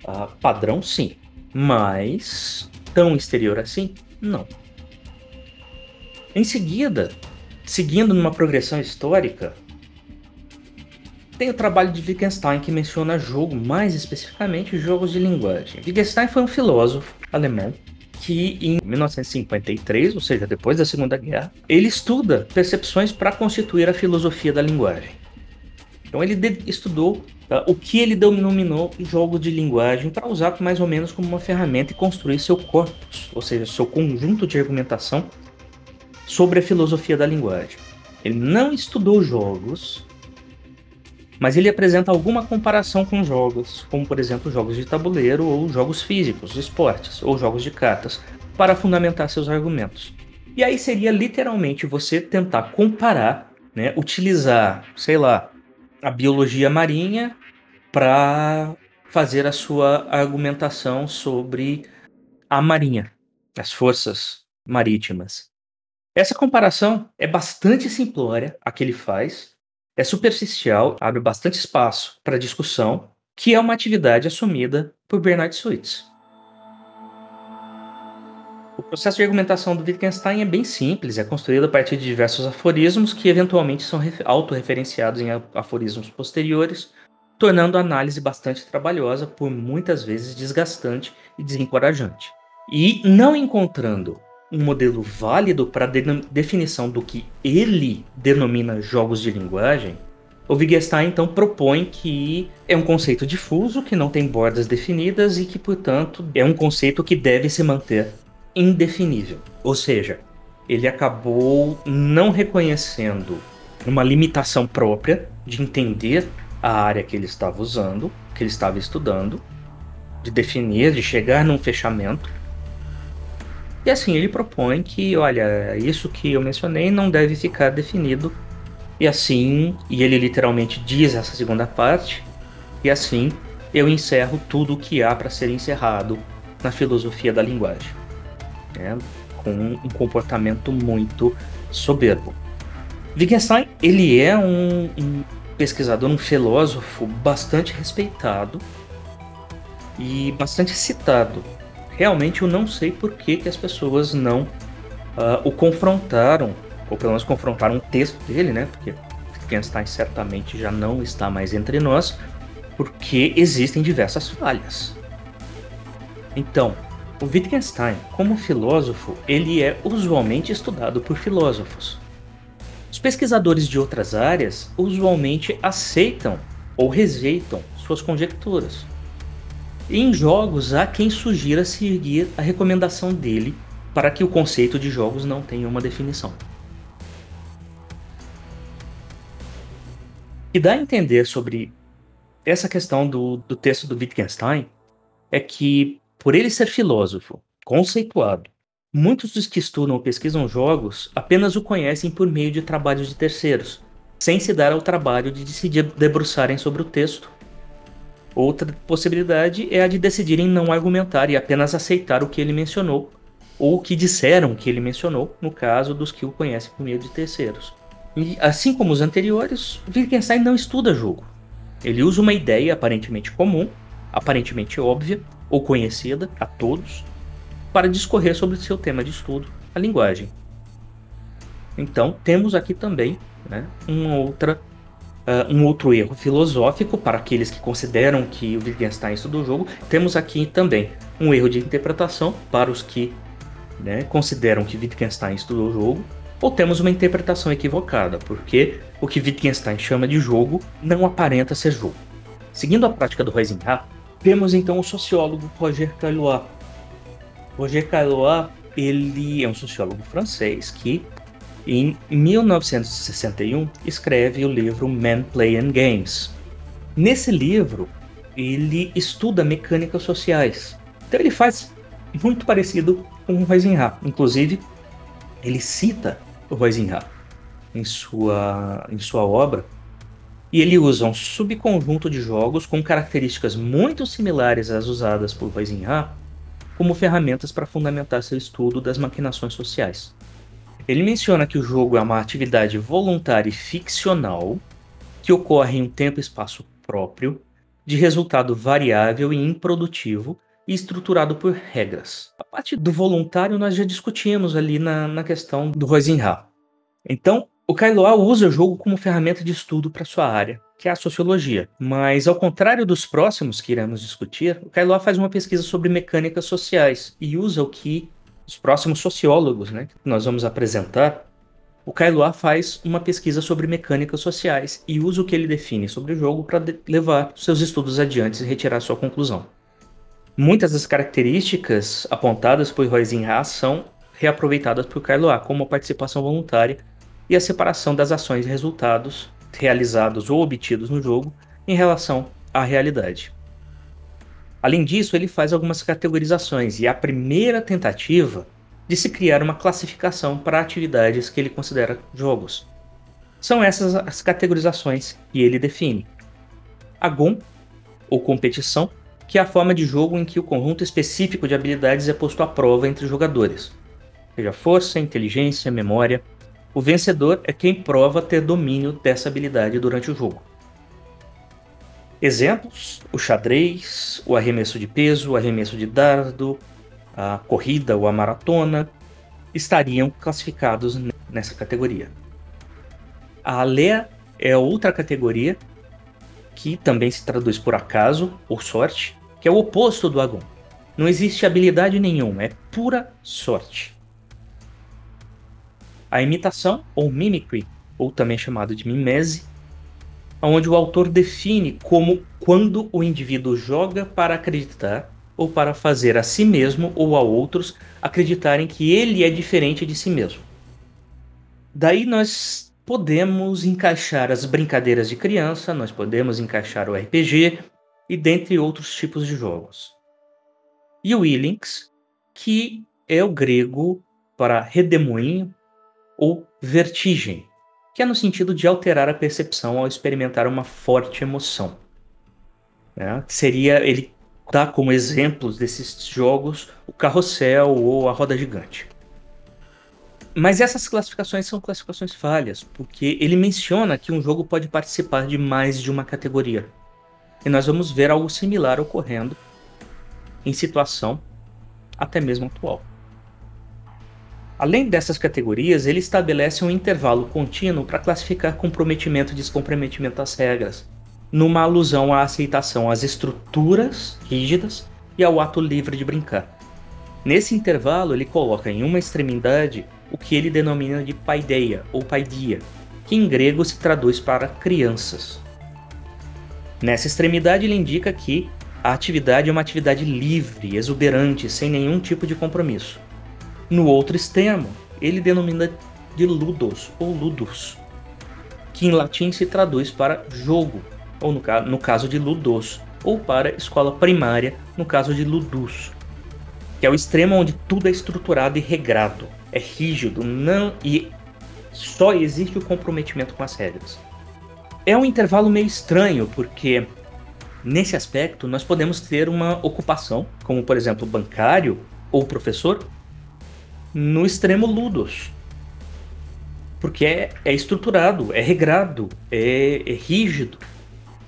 uh, padrão, sim. Mas tão exterior assim? Não. Em seguida, seguindo numa progressão histórica, tem o trabalho de Wittgenstein que menciona jogo, mais especificamente jogos de linguagem. Wittgenstein foi um filósofo alemão que em 1953, ou seja, depois da Segunda Guerra, ele estuda percepções para constituir a filosofia da linguagem. Então ele estudou tá, o que ele denominou jogos de linguagem para usar mais ou menos como uma ferramenta e construir seu corpus, ou seja, seu conjunto de argumentação sobre a filosofia da linguagem. Ele não estudou jogos, mas ele apresenta alguma comparação com jogos, como por exemplo jogos de tabuleiro ou jogos físicos, esportes ou jogos de cartas, para fundamentar seus argumentos. E aí seria literalmente você tentar comparar, né, utilizar, sei lá, a biologia marinha para fazer a sua argumentação sobre a marinha, as forças marítimas. Essa comparação é bastante simplória, a que ele faz, é superficial, abre bastante espaço para discussão, que é uma atividade assumida por Bernard Suits. O processo de argumentação do Wittgenstein é bem simples, é construído a partir de diversos aforismos que eventualmente são autorreferenciados em aforismos posteriores, tornando a análise bastante trabalhosa, por muitas vezes desgastante e desencorajante. E não encontrando um modelo válido para a de definição do que ele denomina jogos de linguagem, o Wittgenstein então propõe que é um conceito difuso, que não tem bordas definidas e que, portanto, é um conceito que deve se manter indefinível. Ou seja, ele acabou não reconhecendo uma limitação própria de entender a área que ele estava usando, que ele estava estudando, de definir, de chegar num fechamento. E assim, ele propõe que, olha, isso que eu mencionei não deve ficar definido. E assim, e ele literalmente diz essa segunda parte, e assim eu encerro tudo o que há para ser encerrado na filosofia da linguagem né, com um comportamento muito soberbo. Wittgenstein ele é um, um pesquisador, um filósofo bastante respeitado e bastante citado. Realmente eu não sei por que, que as pessoas não uh, o confrontaram, ou pelo menos confrontaram o texto dele, né? Porque Wittgenstein certamente já não está mais entre nós, porque existem diversas falhas. Então, o Wittgenstein, como filósofo, ele é usualmente estudado por filósofos. Os pesquisadores de outras áreas usualmente aceitam ou rejeitam suas conjecturas. Em jogos há quem sugira seguir a recomendação dele para que o conceito de jogos não tenha uma definição. E dá a entender sobre essa questão do, do texto do Wittgenstein é que por ele ser filósofo, conceituado, muitos dos que estudam ou pesquisam jogos apenas o conhecem por meio de trabalhos de terceiros, sem se dar ao trabalho de se debruçarem sobre o texto. Outra possibilidade é a de decidirem não argumentar e apenas aceitar o que ele mencionou, ou o que disseram que ele mencionou, no caso dos que o conhecem por meio de terceiros. E assim como os anteriores, Wittgenstein não estuda jogo. Ele usa uma ideia aparentemente comum, aparentemente óbvia, ou conhecida a todos, para discorrer sobre seu tema de estudo, a linguagem. Então, temos aqui também né, uma outra Uh, um outro erro filosófico para aqueles que consideram que o Wittgenstein estudou o jogo. Temos aqui também um erro de interpretação para os que né, consideram que Wittgenstein estudou o jogo. Ou temos uma interpretação equivocada, porque o que Wittgenstein chama de jogo não aparenta ser jogo. Seguindo a prática do Heisenberg, temos então o sociólogo Roger Caillois. Roger Caillois ele é um sociólogo francês que em 1961 escreve o livro Men Playing Games. Nesse livro, ele estuda mecânicas sociais. Então ele faz muito parecido com o Heisenberg. Inclusive, ele cita o Heisenberg em sua, em sua obra. E ele usa um subconjunto de jogos com características muito similares às usadas por Heisenberg como ferramentas para fundamentar seu estudo das maquinações sociais. Ele menciona que o jogo é uma atividade voluntária e ficcional que ocorre em um tempo e espaço próprio, de resultado variável e improdutivo e estruturado por regras. A parte do voluntário nós já discutimos ali na, na questão do Rosenha. Então, o Kailoa usa o jogo como ferramenta de estudo para sua área, que é a sociologia. Mas, ao contrário dos próximos que iremos discutir, o Kailoa faz uma pesquisa sobre mecânicas sociais e usa o que os próximos sociólogos né, que nós vamos apresentar, o Kailoa faz uma pesquisa sobre mecânicas sociais e usa o que ele define sobre o jogo para levar seus estudos adiante e retirar sua conclusão. Muitas das características apontadas por Roizinha são reaproveitadas por Kailoa, como a participação voluntária e a separação das ações e resultados realizados ou obtidos no jogo em relação à realidade. Além disso, ele faz algumas categorizações e é a primeira tentativa de se criar uma classificação para atividades que ele considera jogos. São essas as categorizações que ele define. Agon, ou competição, que é a forma de jogo em que o conjunto específico de habilidades é posto à prova entre jogadores, seja força, inteligência, memória. O vencedor é quem prova ter domínio dessa habilidade durante o jogo. Exemplos: o xadrez, o arremesso de peso, o arremesso de dardo, a corrida ou a maratona estariam classificados nessa categoria. A alea é outra categoria que também se traduz por acaso ou sorte, que é o oposto do agon. Não existe habilidade nenhuma, é pura sorte. A imitação ou mimicry, ou também chamado de mimese, onde o autor define como quando o indivíduo joga para acreditar ou para fazer a si mesmo ou a outros acreditarem que ele é diferente de si mesmo. Daí nós podemos encaixar as brincadeiras de criança, nós podemos encaixar o RPG e dentre outros tipos de jogos. E o Ilinx, que é o grego para redemoinho ou vertigem, que é no sentido de alterar a percepção ao experimentar uma forte emoção. Né? Seria ele dá como exemplos desses jogos o carrossel ou a roda gigante. Mas essas classificações são classificações falhas, porque ele menciona que um jogo pode participar de mais de uma categoria. E nós vamos ver algo similar ocorrendo em situação até mesmo atual. Além dessas categorias, ele estabelece um intervalo contínuo para classificar comprometimento e descomprometimento das regras, numa alusão à aceitação às estruturas rígidas e ao ato livre de brincar. Nesse intervalo, ele coloca em uma extremidade o que ele denomina de paideia ou paidia, que em grego se traduz para crianças. Nessa extremidade, ele indica que a atividade é uma atividade livre, exuberante, sem nenhum tipo de compromisso. No outro extremo, ele denomina de ludos ou ludus, que em latim se traduz para jogo, ou no, no caso de ludos, ou para escola primária, no caso de ludus, que é o extremo onde tudo é estruturado e regrado, é rígido, não e só existe o comprometimento com as regras. É um intervalo meio estranho, porque nesse aspecto nós podemos ter uma ocupação, como por exemplo bancário ou professor, no extremo ludos. Porque é, é estruturado, é regrado, é, é rígido.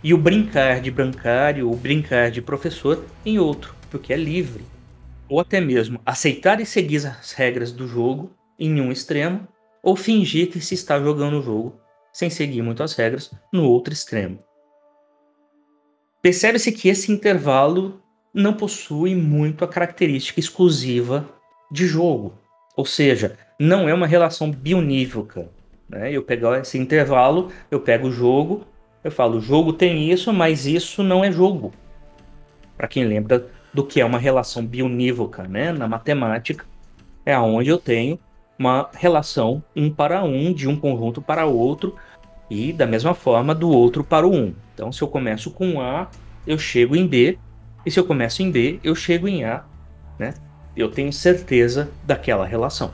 E o brincar de bancário, o brincar de professor em outro, porque é livre. Ou até mesmo aceitar e seguir as regras do jogo em um extremo, ou fingir que se está jogando o jogo sem seguir muito as regras, no outro extremo. Percebe-se que esse intervalo não possui muito a característica exclusiva de jogo. Ou seja, não é uma relação bionívoca. Né? Eu pego esse intervalo, eu pego o jogo, eu falo, o jogo tem isso, mas isso não é jogo. Para quem lembra do que é uma relação bionívoca, né? Na matemática, é onde eu tenho uma relação um para um, de um conjunto para outro, e da mesma forma do outro para o um. Então, se eu começo com A, eu chego em B, e se eu começo em B, eu chego em A, né? Eu tenho certeza daquela relação.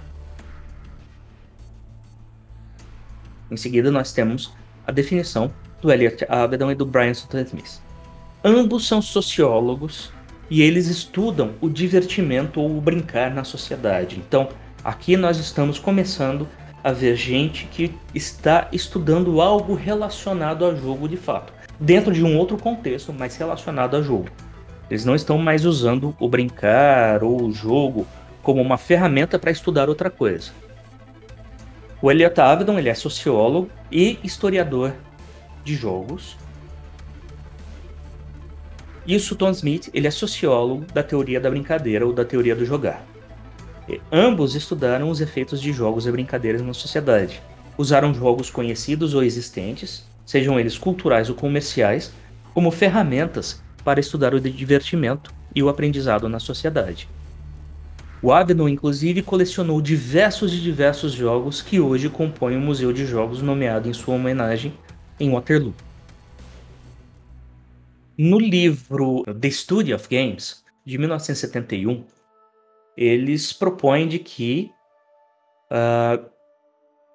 Em seguida, nós temos a definição do Elliot Avedon e do Brian Sutton Smith. Ambos são sociólogos e eles estudam o divertimento ou o brincar na sociedade. Então, aqui nós estamos começando a ver gente que está estudando algo relacionado a jogo de fato, dentro de um outro contexto, mas relacionado a jogo. Eles não estão mais usando o brincar ou o jogo como uma ferramenta para estudar outra coisa. O Elliot Avedon ele é sociólogo e historiador de jogos. E o Sutton Smith ele é sociólogo da teoria da brincadeira ou da teoria do jogar. E ambos estudaram os efeitos de jogos e brincadeiras na sociedade. Usaram jogos conhecidos ou existentes, sejam eles culturais ou comerciais, como ferramentas para estudar o divertimento e o aprendizado na sociedade. O Avedon, inclusive, colecionou diversos e diversos jogos que hoje compõem o Museu de Jogos nomeado em sua homenagem em Waterloo. No livro The Study of Games, de 1971, eles propõem de que uh,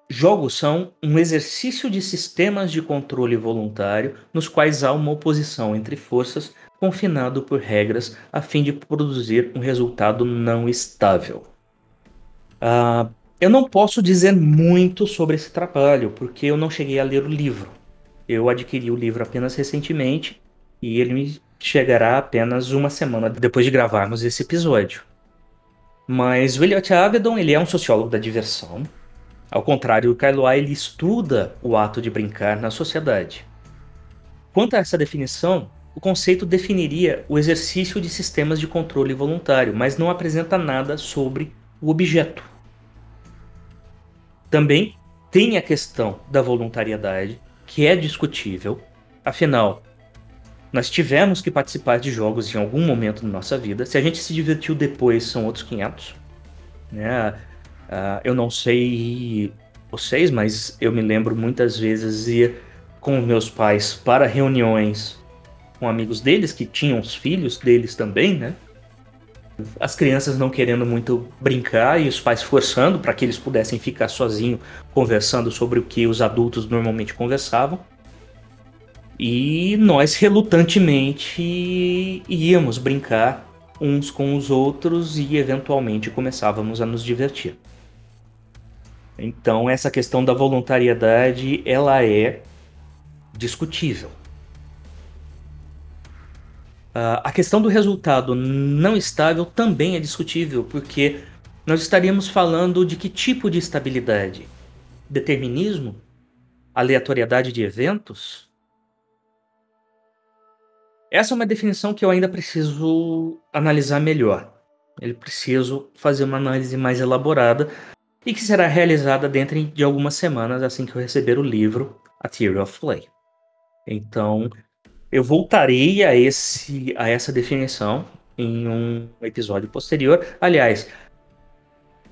Jogos são um exercício de sistemas de controle voluntário nos quais há uma oposição entre forças confinado por regras a fim de produzir um resultado não estável. Uh, eu não posso dizer muito sobre esse trabalho porque eu não cheguei a ler o livro. Eu adquiri o livro apenas recentemente e ele me chegará apenas uma semana depois de gravarmos esse episódio. Mas o Elliot Avedon ele é um sociólogo da diversão, ao contrário do Kailoa, ele estuda o ato de brincar na sociedade. Quanto a essa definição, o conceito definiria o exercício de sistemas de controle voluntário, mas não apresenta nada sobre o objeto. Também tem a questão da voluntariedade, que é discutível, afinal, nós tivemos que participar de jogos em algum momento da nossa vida. Se a gente se divertiu depois, são outros 500. Né? Uh, eu não sei vocês, mas eu me lembro muitas vezes ir com meus pais para reuniões com amigos deles que tinham os filhos deles também, né? As crianças não querendo muito brincar e os pais forçando para que eles pudessem ficar sozinhos conversando sobre o que os adultos normalmente conversavam. E nós relutantemente íamos brincar uns com os outros e eventualmente começávamos a nos divertir. Então essa questão da voluntariedade ela é discutível. Uh, a questão do resultado não estável também é discutível, porque nós estaríamos falando de que tipo de estabilidade? Determinismo? Aleatoriedade de eventos? Essa é uma definição que eu ainda preciso analisar melhor. Eu preciso fazer uma análise mais elaborada e que será realizada dentro de algumas semanas assim que eu receber o livro A Theory of Play. Então, eu voltarei a, esse, a essa definição em um episódio posterior. Aliás,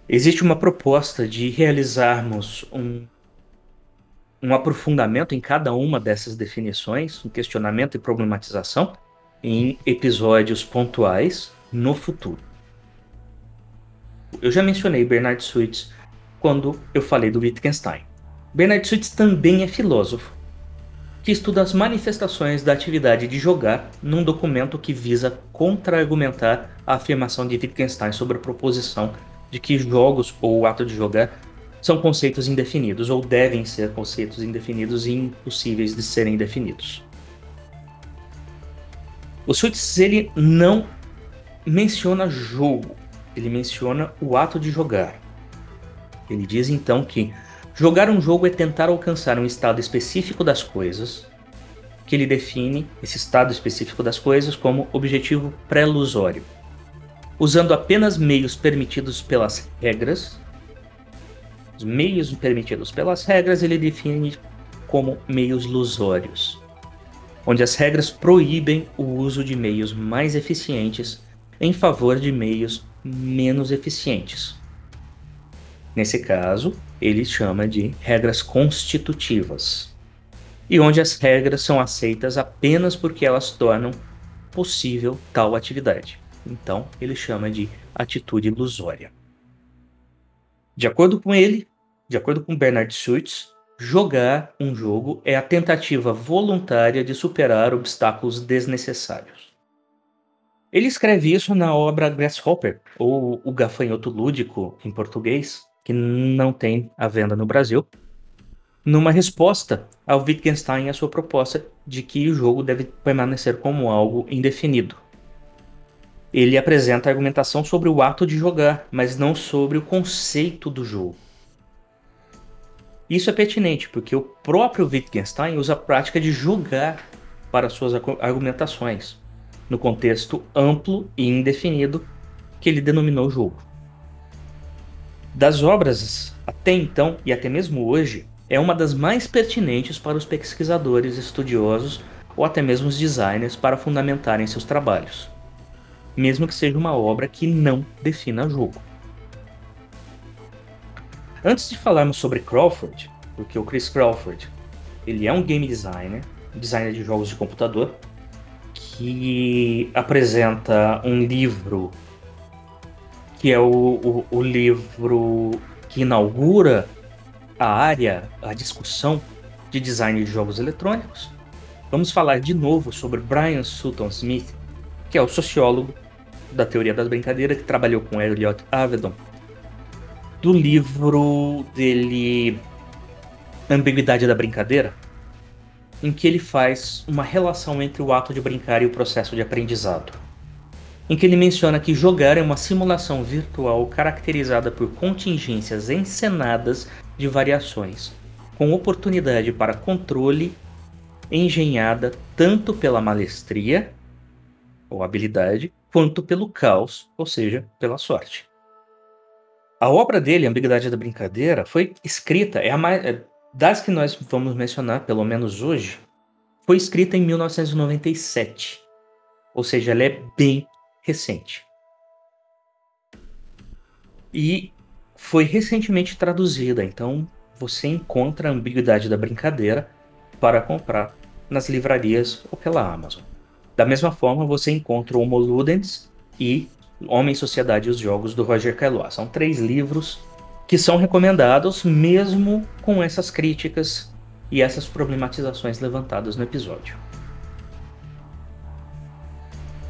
existe uma proposta de realizarmos um, um aprofundamento em cada uma dessas definições, um questionamento e problematização, em episódios pontuais no futuro. Eu já mencionei Bernard Suits quando eu falei do Wittgenstein. Bernard Suits também é filósofo, que estuda as manifestações da atividade de jogar num documento que visa contra-argumentar a afirmação de Wittgenstein sobre a proposição de que jogos ou o ato de jogar são conceitos indefinidos ou devem ser conceitos indefinidos e impossíveis de serem definidos. O Suits ele não menciona jogo, ele menciona o ato de jogar. Ele diz então que Jogar um jogo é tentar alcançar um estado específico das coisas, que ele define esse estado específico das coisas como objetivo pré-lusório. Usando apenas meios permitidos pelas regras, os meios permitidos pelas regras ele define como meios lusórios, onde as regras proíbem o uso de meios mais eficientes em favor de meios menos eficientes. Nesse caso, ele chama de regras constitutivas, e onde as regras são aceitas apenas porque elas tornam possível tal atividade. Então, ele chama de atitude ilusória. De acordo com ele, de acordo com Bernard Suits, jogar um jogo é a tentativa voluntária de superar obstáculos desnecessários. Ele escreve isso na obra Grasshopper, ou O Gafanhoto Lúdico em português, que não tem à venda no Brasil, numa resposta ao Wittgenstein e a sua proposta de que o jogo deve permanecer como algo indefinido. Ele apresenta a argumentação sobre o ato de jogar, mas não sobre o conceito do jogo. Isso é pertinente, porque o próprio Wittgenstein usa a prática de jogar para suas argumentações, no contexto amplo e indefinido que ele denominou jogo. Das obras até então e até mesmo hoje, é uma das mais pertinentes para os pesquisadores estudiosos ou até mesmo os designers para fundamentarem seus trabalhos, mesmo que seja uma obra que não defina jogo. Antes de falarmos sobre Crawford, porque o Chris Crawford ele é um game designer, designer de jogos de computador, que apresenta um livro que é o, o, o livro que inaugura a área, a discussão de design de jogos eletrônicos. Vamos falar de novo sobre Brian Sutton Smith, que é o sociólogo da teoria das brincadeiras que trabalhou com Elliot Avedon, do livro dele Ambiguidade da Brincadeira, em que ele faz uma relação entre o ato de brincar e o processo de aprendizado em que ele menciona que jogar é uma simulação virtual caracterizada por contingências encenadas de variações, com oportunidade para controle engenhada tanto pela malestria ou habilidade, quanto pelo caos, ou seja, pela sorte. A obra dele, Ambiguidade da Brincadeira, foi escrita, é a mais, é, das que nós vamos mencionar, pelo menos hoje, foi escrita em 1997. Ou seja, ela é bem recente. E foi recentemente traduzida, então você encontra a ambiguidade da brincadeira para comprar nas livrarias ou pela Amazon. Da mesma forma, você encontra Homo Ludens e Homem, Sociedade e os Jogos do Roger Caillois. São três livros que são recomendados mesmo com essas críticas e essas problematizações levantadas no episódio.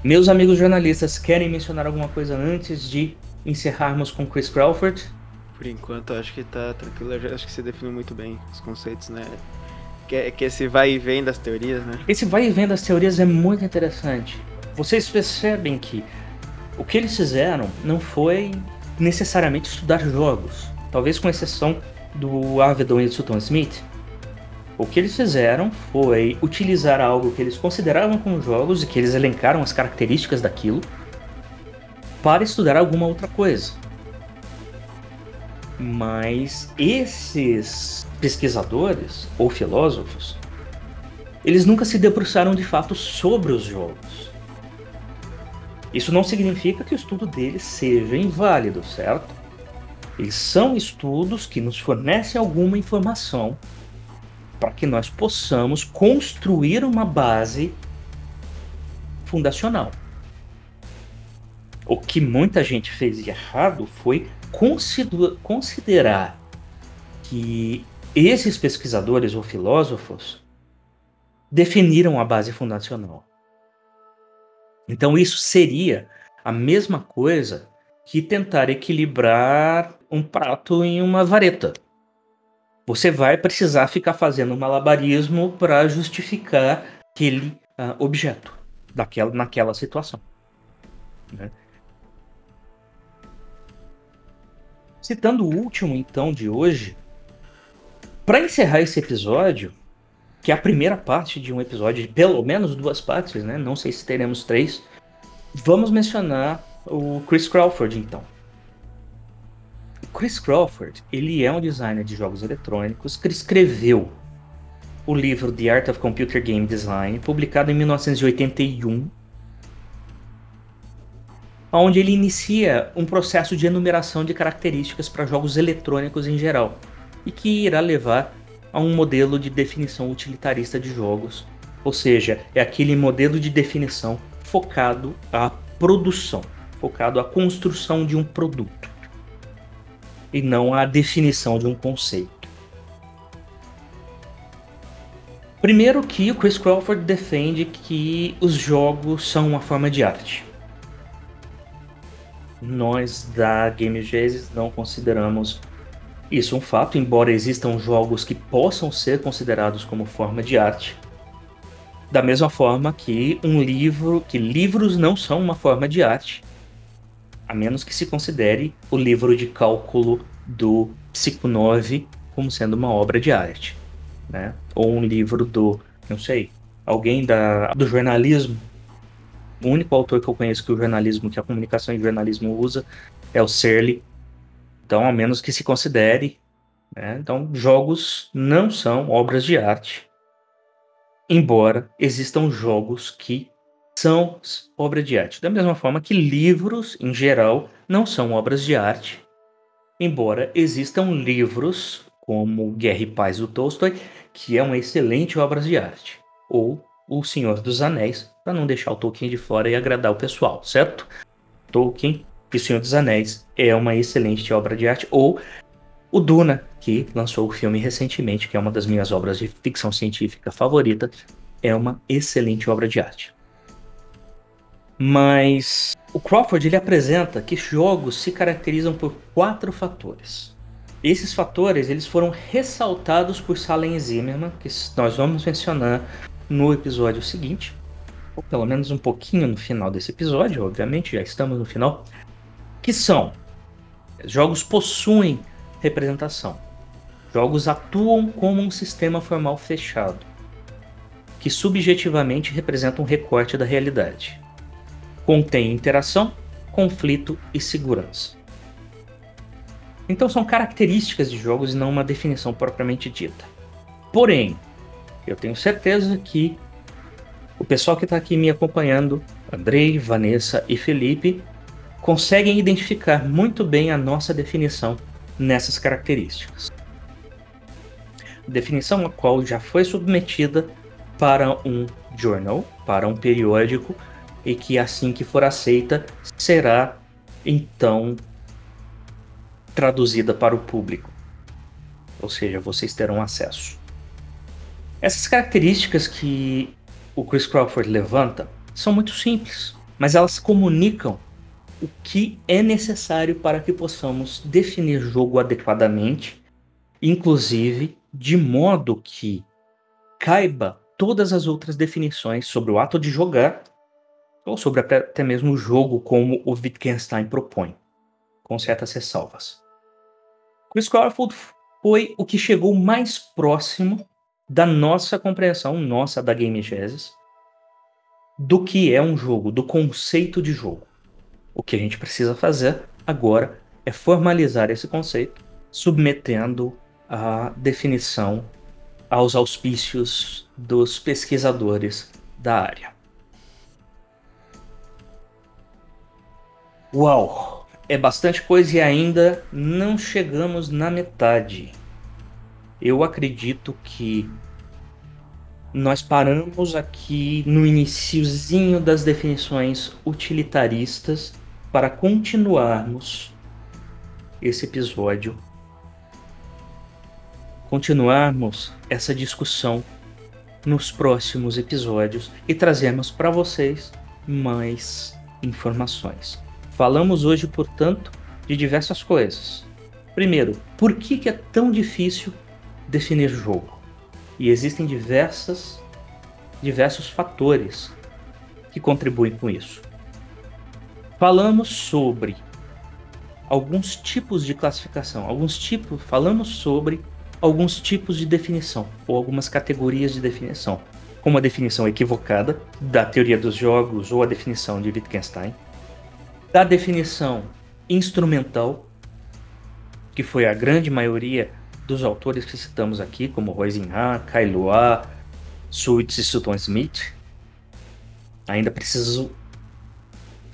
Meus amigos jornalistas, querem mencionar alguma coisa antes de encerrarmos com Chris Crawford? Por enquanto, acho que tá tranquilo. Acho que você definiu muito bem os conceitos, né? Que, que esse vai e vem das teorias, né? Esse vai e vem das teorias é muito interessante. Vocês percebem que o que eles fizeram não foi necessariamente estudar jogos. Talvez com exceção do Avedon e do Sutton Smith, o que eles fizeram foi utilizar algo que eles consideravam como jogos e que eles elencaram as características daquilo para estudar alguma outra coisa. Mas esses pesquisadores ou filósofos, eles nunca se debruçaram de fato sobre os jogos. Isso não significa que o estudo deles seja inválido, certo? Eles são estudos que nos fornecem alguma informação para que nós possamos construir uma base fundacional. O que muita gente fez de errado foi considerar que esses pesquisadores ou filósofos definiram a base fundacional. Então isso seria a mesma coisa que tentar equilibrar um prato em uma vareta você vai precisar ficar fazendo malabarismo para justificar aquele uh, objeto daquela, naquela situação. Né? Citando o último, então, de hoje, Para encerrar esse episódio, que é a primeira parte de um episódio de pelo menos duas partes, né? Não sei se teremos três. Vamos mencionar o Chris Crawford, então. Chris Crawford, ele é um designer de jogos eletrônicos que escreveu o livro The Art of Computer Game Design, publicado em 1981, onde ele inicia um processo de enumeração de características para jogos eletrônicos em geral, e que irá levar a um modelo de definição utilitarista de jogos, ou seja, é aquele modelo de definição focado à produção, focado à construção de um produto, e não à definição de um conceito. Primeiro que o Chris Crawford defende que os jogos são uma forma de arte. Nós da Game Genesis não consideramos isso um fato, embora existam jogos que possam ser considerados como forma de arte. Da mesma forma que um livro, que livros não são uma forma de arte, a menos que se considere o livro de cálculo do Psico 9 como sendo uma obra de arte né? Ou um livro do, não sei, alguém da, do jornalismo. O único autor que eu conheço que o jornalismo, que a comunicação e jornalismo usa é o Serli. Então, a menos que se considere. Né? Então, jogos não são obras de arte. Embora existam jogos que são obras de arte. Da mesma forma que livros, em geral, não são obras de arte. Embora existam livros como Guerra e Paz do Tolstói, que é uma excelente obra de arte, ou O Senhor dos Anéis, para não deixar o Tolkien de fora e agradar o pessoal, certo? Tolkien e O Senhor dos Anéis é uma excelente obra de arte, ou o Duna, que lançou o filme recentemente, que é uma das minhas obras de ficção científica favorita, é uma excelente obra de arte. Mas o Crawford ele apresenta que jogos se caracterizam por quatro fatores. Esses fatores eles foram ressaltados por Salem Zimmerman, que nós vamos mencionar no episódio seguinte, ou pelo menos um pouquinho no final desse episódio, obviamente, já estamos no final, que são jogos possuem representação. Jogos atuam como um sistema formal fechado, que subjetivamente representa um recorte da realidade. Contém interação, conflito e segurança. Então são características de jogos e não uma definição propriamente dita. Porém, eu tenho certeza que o pessoal que está aqui me acompanhando, Andrei, Vanessa e Felipe, conseguem identificar muito bem a nossa definição nessas características. Definição a qual já foi submetida para um journal, para um periódico, e que assim que for aceita será então traduzida para o público. Ou seja, vocês terão acesso. Essas características que o Chris Crawford levanta são muito simples, mas elas comunicam o que é necessário para que possamos definir jogo adequadamente, inclusive de modo que caiba todas as outras definições sobre o ato de jogar ou sobre até mesmo o jogo como o Wittgenstein propõe, com certas ressalvas. Chris Crawford foi o que chegou mais próximo da nossa compreensão, nossa da Game Genesis, do que é um jogo, do conceito de jogo. O que a gente precisa fazer agora é formalizar esse conceito, submetendo a definição aos auspícios dos pesquisadores da área. Uau! é bastante coisa e ainda não chegamos na metade. Eu acredito que nós paramos aqui no iniciozinho das definições utilitaristas para continuarmos esse episódio, continuarmos essa discussão nos próximos episódios e trazermos para vocês mais informações. Falamos hoje, portanto, de diversas coisas. Primeiro, por que, é tão difícil definir jogo? E existem diversas, diversos fatores que contribuem com isso. Falamos sobre alguns tipos de classificação, alguns tipos, falamos sobre alguns tipos de definição ou algumas categorias de definição, como a definição equivocada da teoria dos jogos ou a definição de Wittgenstein, da definição instrumental, que foi a grande maioria dos autores que citamos aqui, como Roisinha, Kailua, Suits e Sutton Smith. Ainda preciso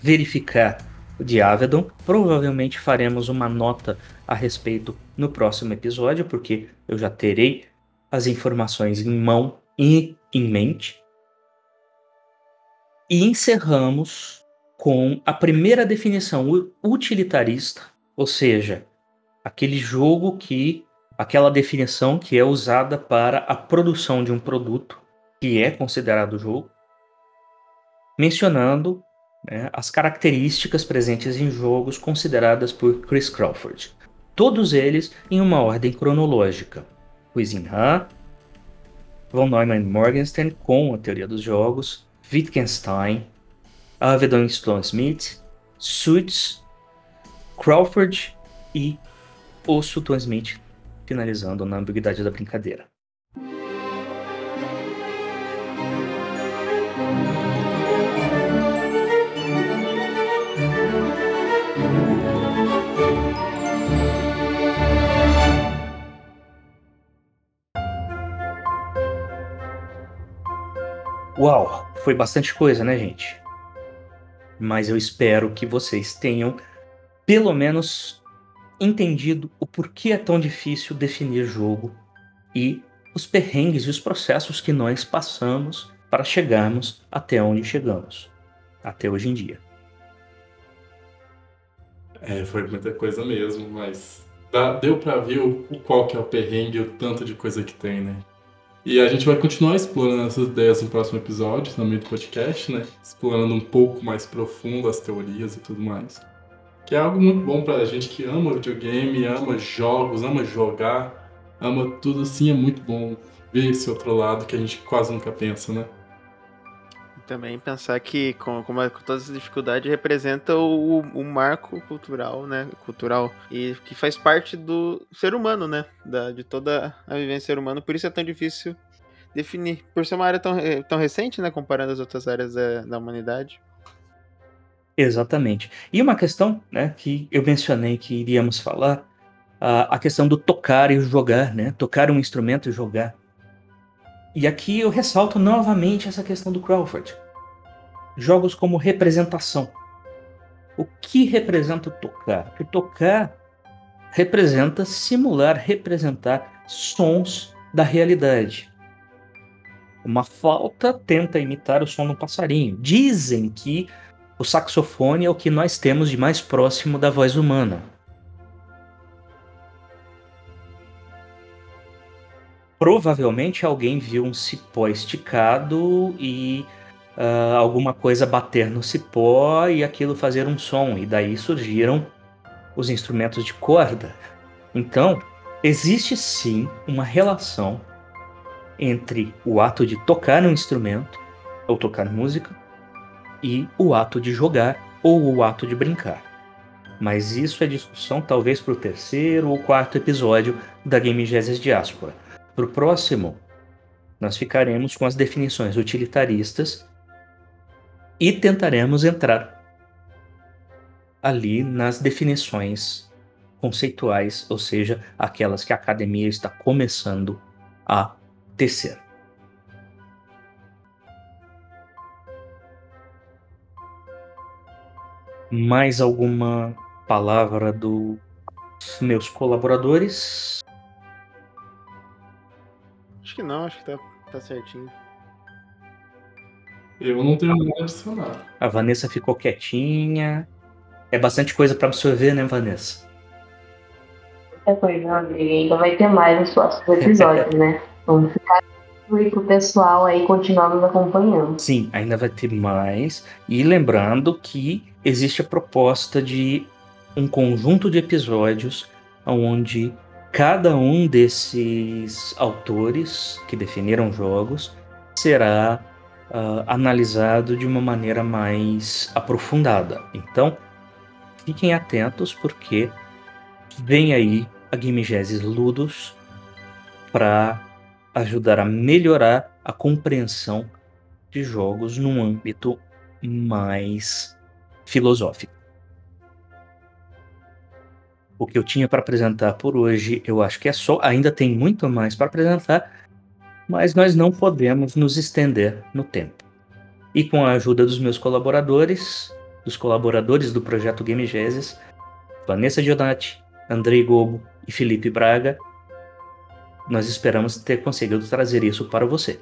verificar o de Avedon. Provavelmente faremos uma nota a respeito no próximo episódio, porque eu já terei as informações em mão e em mente. E encerramos com a primeira definição utilitarista, ou seja, aquele jogo que aquela definição que é usada para a produção de um produto que é considerado jogo, mencionando né, as características presentes em jogos consideradas por Chris Crawford. Todos eles em uma ordem cronológica. Huizinha, von Neumann Morgenstern com a teoria dos jogos, Wittgenstein, Avedon Stone Smith, Suits, Crawford e o Sutton Smith finalizando na ambiguidade da brincadeira. Uau, foi bastante coisa, né, gente? Mas eu espero que vocês tenham pelo menos entendido o porquê é tão difícil definir jogo e os perrengues e os processos que nós passamos para chegarmos até onde chegamos, até hoje em dia. É, foi muita coisa mesmo, mas dá, deu para ver o, qual que é o perrengue o tanto de coisa que tem, né? E a gente vai continuar explorando essas ideias no próximo episódio, no meio do podcast, né? Explorando um pouco mais profundo as teorias e tudo mais que é algo muito bom pra gente que ama videogame, ama jogos, ama jogar, ama tudo assim, é muito bom ver esse outro lado que a gente quase nunca pensa, né? Também pensar que, com, com, com todas as dificuldades, representa o, o, marco cultural, né? Cultural. E que faz parte do ser humano, né? Da, de toda a vivência ser humano. Por isso é tão difícil definir. Por ser uma área tão, eh, tão recente, né? Comparando as outras áreas da, da humanidade. Exatamente. E uma questão né, que eu mencionei que iríamos falar, a, a questão do tocar e jogar, né? Tocar um instrumento e jogar. E aqui eu ressalto novamente essa questão do Crawford. Jogos como representação. O que representa tocar? O tocar representa simular, representar sons da realidade. Uma flauta tenta imitar o som do passarinho. Dizem que o saxofone é o que nós temos de mais próximo da voz humana. Provavelmente alguém viu um cipó esticado e uh, alguma coisa bater no cipó e aquilo fazer um som, e daí surgiram os instrumentos de corda. Então, existe sim uma relação entre o ato de tocar um instrumento ou tocar música e o ato de jogar ou o ato de brincar. Mas isso é discussão talvez para o terceiro ou quarto episódio da Game Genesis Diaspora. Para o próximo, nós ficaremos com as definições utilitaristas e tentaremos entrar ali nas definições conceituais, ou seja, aquelas que a academia está começando a tecer. Mais alguma palavra dos meus colaboradores? Que não, acho que tá, tá certinho. Eu não tenho nada a adicionar. A Vanessa ficou quietinha. É bastante coisa para absorver, né, Vanessa? É coisa, Rodrigo. Ainda vai ter mais nos próximos episódios, né? Vamos ficar e pro pessoal aí continuar nos acompanhando. Sim, ainda vai ter mais. E lembrando que existe a proposta de um conjunto de episódios onde cada um desses autores que definiram jogos será uh, analisado de uma maneira mais aprofundada. Então, fiquem atentos porque vem aí a Game Genesis Ludus para ajudar a melhorar a compreensão de jogos num âmbito mais filosófico. O que eu tinha para apresentar por hoje, eu acho que é só. Ainda tem muito mais para apresentar, mas nós não podemos nos estender no tempo. E com a ajuda dos meus colaboradores, dos colaboradores do projeto Game Vanessa Gionati, Andrei Gobo e Felipe Braga, nós esperamos ter conseguido trazer isso para você.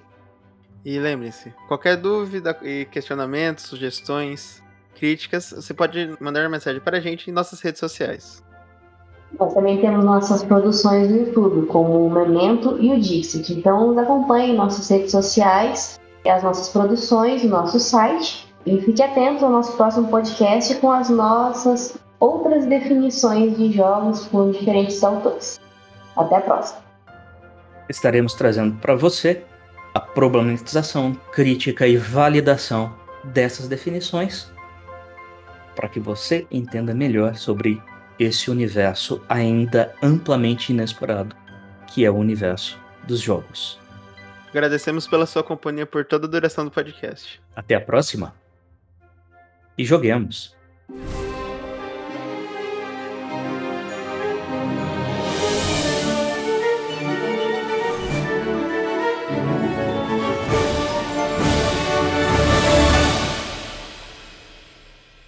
E lembre-se, qualquer dúvida e questionamentos, sugestões, críticas, você pode mandar uma mensagem para a gente em nossas redes sociais. Nós também temos nossas produções no YouTube, como o Memento e o Dixit. Então, nos acompanhe em nossas redes sociais, as nossas produções, o nosso site. E fique atento ao nosso próximo podcast com as nossas outras definições de jogos por diferentes autores. Até a próxima. Estaremos trazendo para você a problematização, crítica e validação dessas definições para que você entenda melhor sobre esse universo ainda amplamente inexplorado, que é o universo dos jogos. Agradecemos pela sua companhia por toda a duração do podcast. Até a próxima e joguemos!